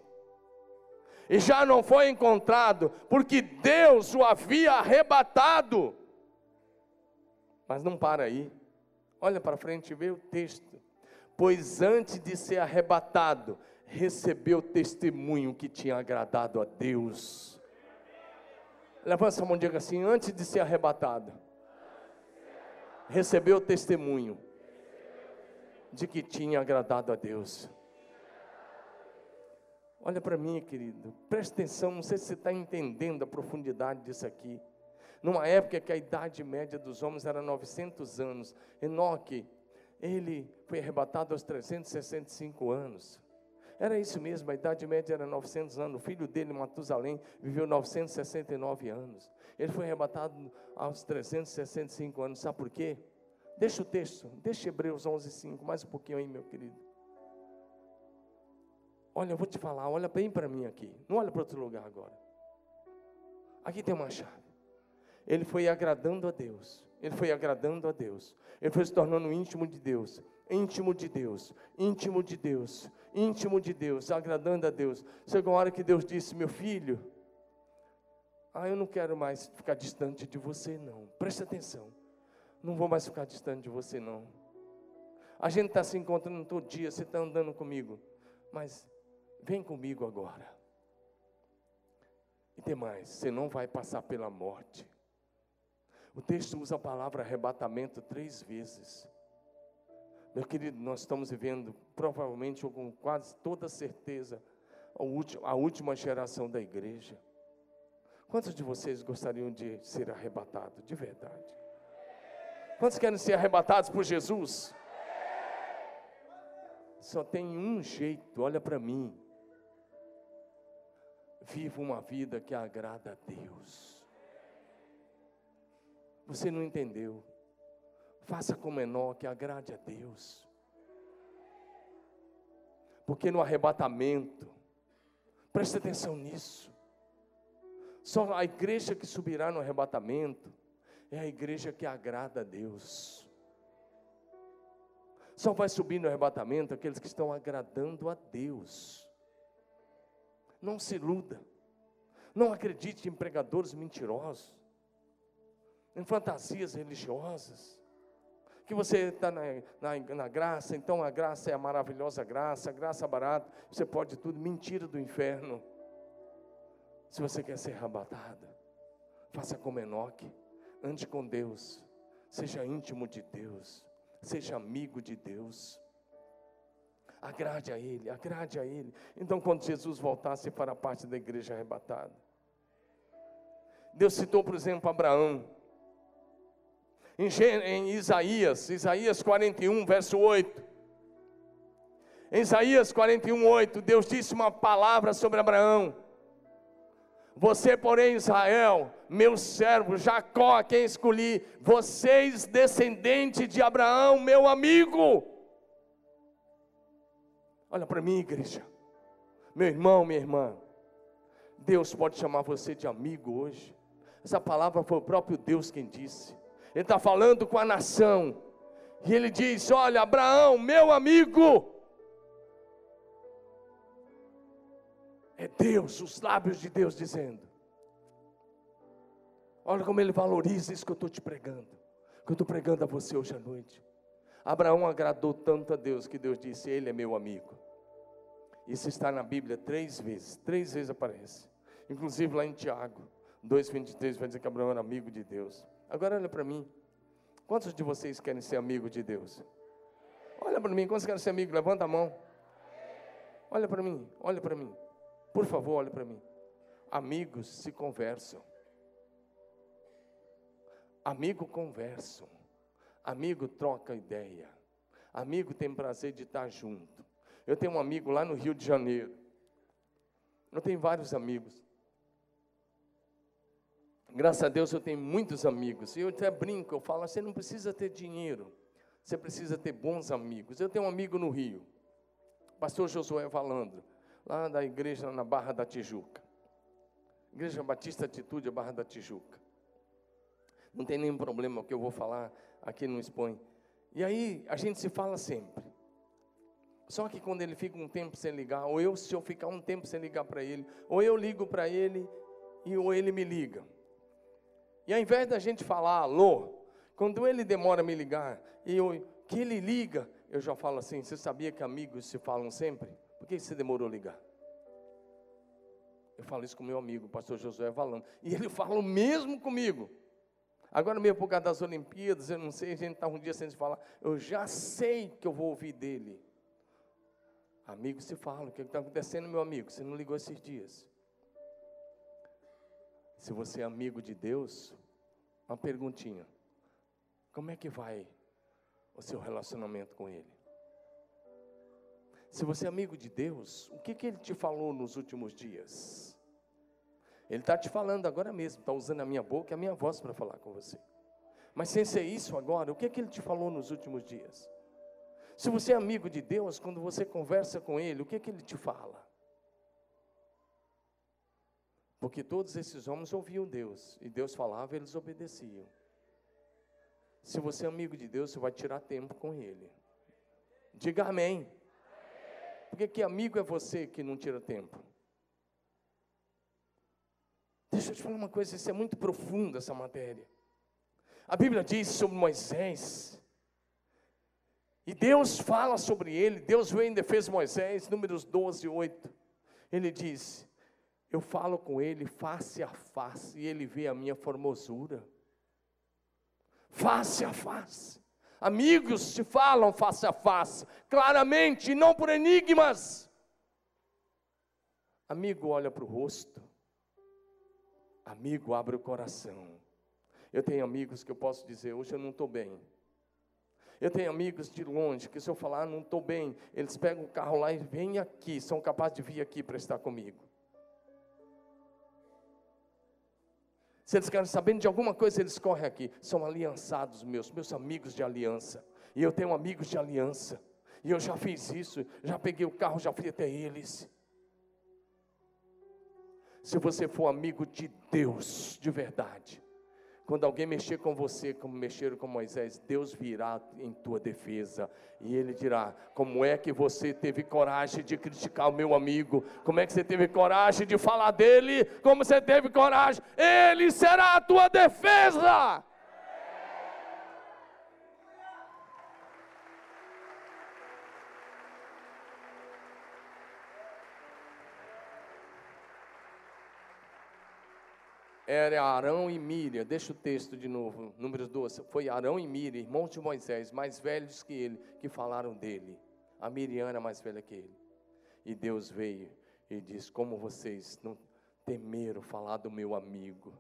e já não foi encontrado, porque Deus o havia arrebatado. Mas não para aí, olha para frente e vê o texto. Pois antes de ser arrebatado, recebeu testemunho que tinha agradado a Deus. Levanta a mão e diga assim: antes de ser arrebatado, recebeu testemunho de que tinha agradado a Deus. Olha para mim, querido, preste atenção, não sei se você está entendendo a profundidade disso aqui. Numa época que a idade média dos homens era 900 anos, Enoque, ele foi arrebatado aos 365 anos. Era isso mesmo, a idade média era 900 anos. O filho dele, Matusalém, viveu 969 anos. Ele foi arrebatado aos 365 anos. Sabe por quê? Deixa o texto, deixa Hebreus 11, 5, mais um pouquinho aí, meu querido. Olha, eu vou te falar, olha bem para mim aqui. Não olha para outro lugar agora. Aqui tem uma chave. Ele foi agradando a Deus. Ele foi agradando a Deus. Ele foi se tornando íntimo de Deus. Íntimo de Deus. Íntimo de Deus. Íntimo de Deus. Agradando a Deus. Chegou a hora que Deus disse: Meu filho, ah, eu não quero mais ficar distante de você, não. Preste atenção. Não vou mais ficar distante de você, não. A gente está se encontrando todo dia, você está andando comigo. Mas vem comigo agora. E tem mais, você não vai passar pela morte. O texto usa a palavra arrebatamento três vezes. Meu querido, nós estamos vivendo, provavelmente, ou com quase toda certeza, a última, geração da igreja. Quantos de vocês gostariam de ser arrebatados, de verdade? Quantos querem ser arrebatados por Jesus? Só tem um jeito, olha para mim. Viva uma vida que agrada a Deus. Você não entendeu. Faça como Enoque, agrade a Deus. Porque no arrebatamento, preste atenção nisso. Só a igreja que subirá no arrebatamento é a igreja que agrada a Deus. Só vai subir no arrebatamento aqueles que estão agradando a Deus. Não se iluda. Não acredite em pregadores mentirosos em fantasias religiosas. Que você está na, na, na, graça, então a graça é a maravilhosa graça, a graça barata, você pode tudo, mentira do inferno. Se você quer ser arrebatado, faça como Enoque, ande com Deus, seja íntimo de Deus, seja amigo de Deus. Agrade a Ele, agrade a Ele. Então, quando Jesus voltasse para a parte da igreja arrebatada, Deus citou, por exemplo, Abraão em, em Isaías, Isaías 41, verso 8. Em Isaías 41, 8, Deus disse uma palavra sobre Abraão. Você, porém, Israel, meu servo, Jacó, a quem escolhi, vocês, descendentes de Abraão, meu amigo. Olha para mim, igreja, meu irmão, minha irmã, Deus pode chamar você de amigo hoje. Essa palavra foi o próprio Deus quem disse. Ele está falando com a nação. E ele diz: Olha, Abraão, meu amigo. É Deus, os lábios de Deus dizendo. Olha como ele valoriza isso que eu estou te pregando. Que eu estou pregando a você hoje à noite. Abraão agradou tanto a Deus que Deus disse: Ele é meu amigo. Isso está na Bíblia três vezes. Três vezes aparece. Inclusive lá em Tiago 2,23 vai dizer que Abraão era amigo de Deus. Agora olha para mim. Quantos de vocês querem ser amigo de Deus? Olha para mim, quantos querem ser amigo? Levanta a mão. Olha para mim, olha para mim. Por favor, olha para mim. Amigos se conversam. Amigo conversa. Amigo troca ideia. Amigo tem prazer de estar junto. Eu tenho um amigo lá no Rio de Janeiro. Eu tenho vários amigos. Graças a Deus eu tenho muitos amigos. E eu até brinco, eu falo, você não precisa ter dinheiro. Você precisa ter bons amigos. Eu tenho um amigo no Rio. Pastor Josué Valandro, lá da igreja na Barra da Tijuca. Igreja Batista Atitude, Barra da Tijuca. Não tem nenhum problema o que eu vou falar aqui no Expõe. E aí a gente se fala sempre. Só que quando ele fica um tempo sem ligar, ou eu, se eu ficar um tempo sem ligar para ele, ou eu ligo para ele, e ou ele me liga. E ao invés da gente falar alô, quando ele demora a me ligar, e eu, que ele liga, eu já falo assim: você sabia que amigos se falam sempre? Por que você demorou a ligar? Eu falo isso com meu amigo, o pastor Josué falando. E ele fala o mesmo comigo. Agora, meio por causa das Olimpíadas, eu não sei, a gente está um dia sem se falar. Eu já sei que eu vou ouvir dele. Amigos se falam, o que está acontecendo, meu amigo? Você não ligou esses dias. Se você é amigo de Deus, uma perguntinha: como é que vai o seu relacionamento com Ele? Se você é amigo de Deus, o que, que Ele te falou nos últimos dias? Ele está te falando agora mesmo, está usando a minha boca e a minha voz para falar com você. Mas sem ser isso agora, o que que ele te falou nos últimos dias? Se você é amigo de Deus, quando você conversa com Ele, o que que Ele te fala? Porque todos esses homens ouviam Deus, e Deus falava, eles obedeciam. Se você é amigo de Deus, você vai tirar tempo com Ele. Diga amém. Porque que amigo é você que não tira tempo? Deixa eu te falar uma coisa, isso é muito profundo essa matéria. A Bíblia diz sobre Moisés, e Deus fala sobre ele, Deus vem em defesa de Moisés, números 12, 8. Ele diz: Eu falo com ele face a face, e ele vê a minha formosura. Face a face. Amigos se falam face a face, claramente, não por enigmas. Amigo olha para o rosto, Amigo, abre o coração. Eu tenho amigos que eu posso dizer, hoje eu não estou bem. Eu tenho amigos de longe que se eu falar, não estou bem, eles pegam o carro lá e vêm aqui, são capazes de vir aqui para estar comigo. Se eles querem saber de alguma coisa, eles correm aqui. São aliançados meus, meus amigos de aliança. E eu tenho amigos de aliança. E eu já fiz isso, já peguei o carro, já fui até eles. Se você for amigo de Deus de verdade, quando alguém mexer com você, como mexeram com Moisés, Deus virá em tua defesa e Ele dirá: Como é que você teve coragem de criticar o meu amigo? Como é que você teve coragem de falar dele? Como você teve coragem? Ele será a tua defesa. Era Arão e Miriam, deixa o texto de novo, números 12, foi Arão e Miriam, irmãos de Moisés, mais velhos que ele, que falaram dele, a Miriam era mais velha que ele, e Deus veio e disse, como vocês não temeram falar do meu amigo,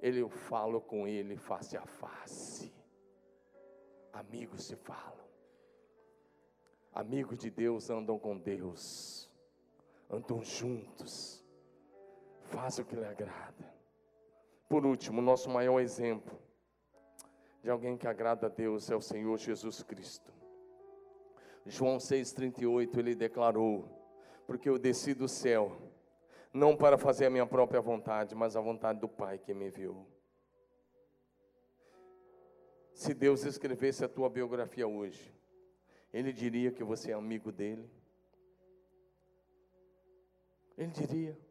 ele eu falo com ele face a face, amigos se falam, amigos de Deus andam com Deus, andam juntos, faz o que lhe agrada, Por último, nosso maior exemplo de alguém que agrada a Deus é o Senhor Jesus Cristo. João 6,38 ele declarou: Porque eu desci do céu, não para fazer a minha própria vontade, mas a vontade do Pai que me enviou. Se Deus escrevesse a tua biografia hoje, Ele diria que você é amigo dele? Ele diria.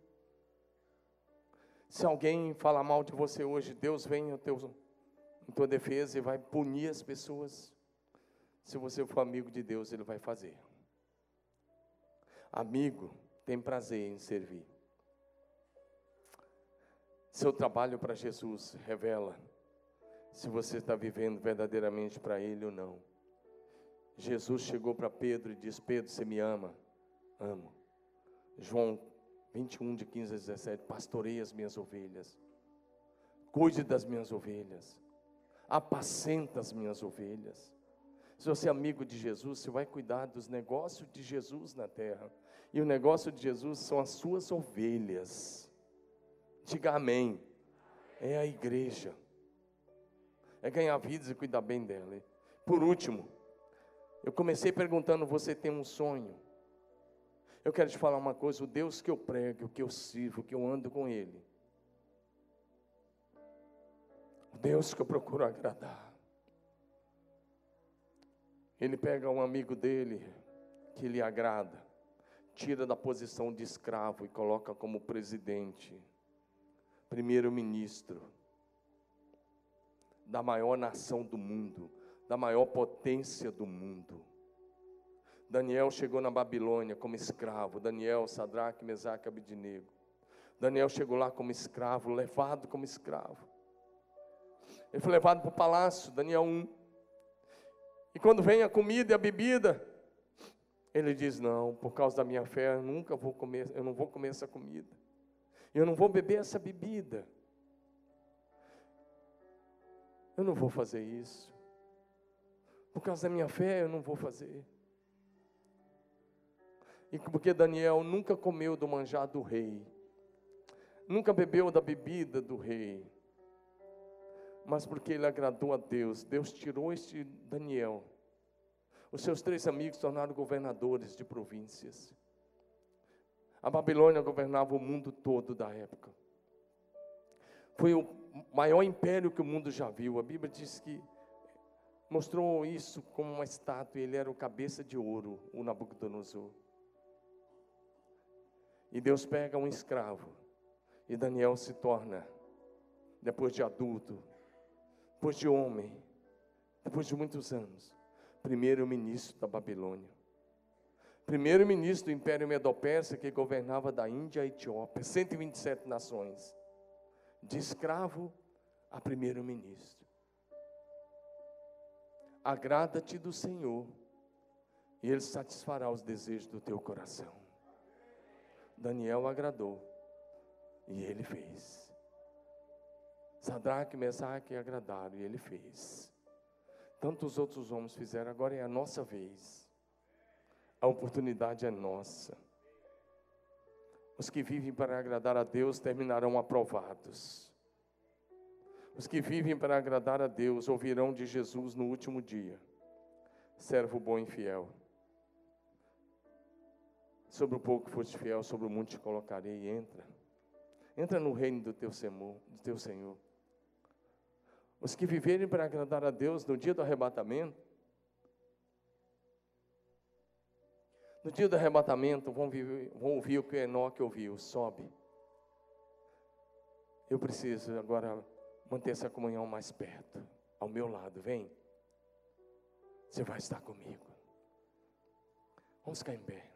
Se alguém falar mal de você hoje, Deus vem em, teu, em tua defesa e vai punir as pessoas. Se você for amigo de Deus, Ele vai fazer. Amigo tem prazer em servir. Seu trabalho para Jesus revela se você está vivendo verdadeiramente para Ele ou não. Jesus chegou para Pedro e disse: Pedro, você me ama? Amo. João 21, de 15 a 17: Pastorei as minhas ovelhas, cuide das minhas ovelhas, apacenta as minhas ovelhas. Se você é amigo de Jesus, você vai cuidar dos negócios de Jesus na terra. E o negócio de Jesus são as suas ovelhas. Diga amém. É a igreja. É ganhar vidas e cuidar bem dela. Por último, eu comecei perguntando: você tem um sonho? Eu quero te falar uma coisa: o Deus que eu prego, que eu sirvo, que eu ando com Ele, o Deus que eu procuro agradar, Ele pega um amigo dele que lhe agrada, tira da posição de escravo e coloca como presidente primeiro-ministro da maior nação do mundo, da maior potência do mundo. Daniel chegou na Babilônia como escravo, Daniel, Sadraque, Mesaque, Abidinego. Daniel chegou lá como escravo, levado como escravo. Ele foi levado para o palácio, Daniel 1. E quando vem a comida e a bebida, ele diz: Não, por causa da minha fé, eu nunca vou comer, eu não vou comer essa comida. Eu não vou beber essa bebida. Eu não vou fazer isso. Por causa da minha fé, eu não vou fazer. E porque Daniel nunca comeu do manjar do rei, nunca bebeu da bebida do rei, mas porque ele agradou a Deus, Deus tirou este Daniel. Os seus três amigos tornaram governadores de províncias. A Babilônia governava o mundo todo da época. Foi o maior império que o mundo já viu. A Bíblia diz que mostrou isso como uma estátua, ele era o cabeça de ouro, o Nabucodonosor. E Deus pega um escravo, e Daniel se torna, depois de adulto, depois de homem, depois de muitos anos, primeiro-ministro da Babilônia primeiro-ministro do Império Medo-Persa que governava da Índia à Etiópia, 127 nações, de escravo a primeiro-ministro. Agrada-te do Senhor, e Ele satisfará os desejos do teu coração. Daniel agradou, e ele fez. Sadraque, Mesaque agradaram, e ele fez. Tantos outros homens fizeram, agora é a nossa vez a oportunidade é nossa. Os que vivem para agradar a Deus terminarão aprovados. Os que vivem para agradar a Deus ouvirão de Jesus no último dia: servo bom e fiel. Sobre o pouco foste fiel, sobre o muito te colocarei. Entra. Entra no reino do teu, Senhor, do teu Senhor. Os que viverem para agradar a Deus no dia do arrebatamento, No dia do arrebatamento, vão, viver, vão ouvir o que Enoque ouviu: sobe. Eu preciso agora manter essa comunhão mais perto, ao meu lado. Vem. Você vai estar comigo. Vamos ficar em pé.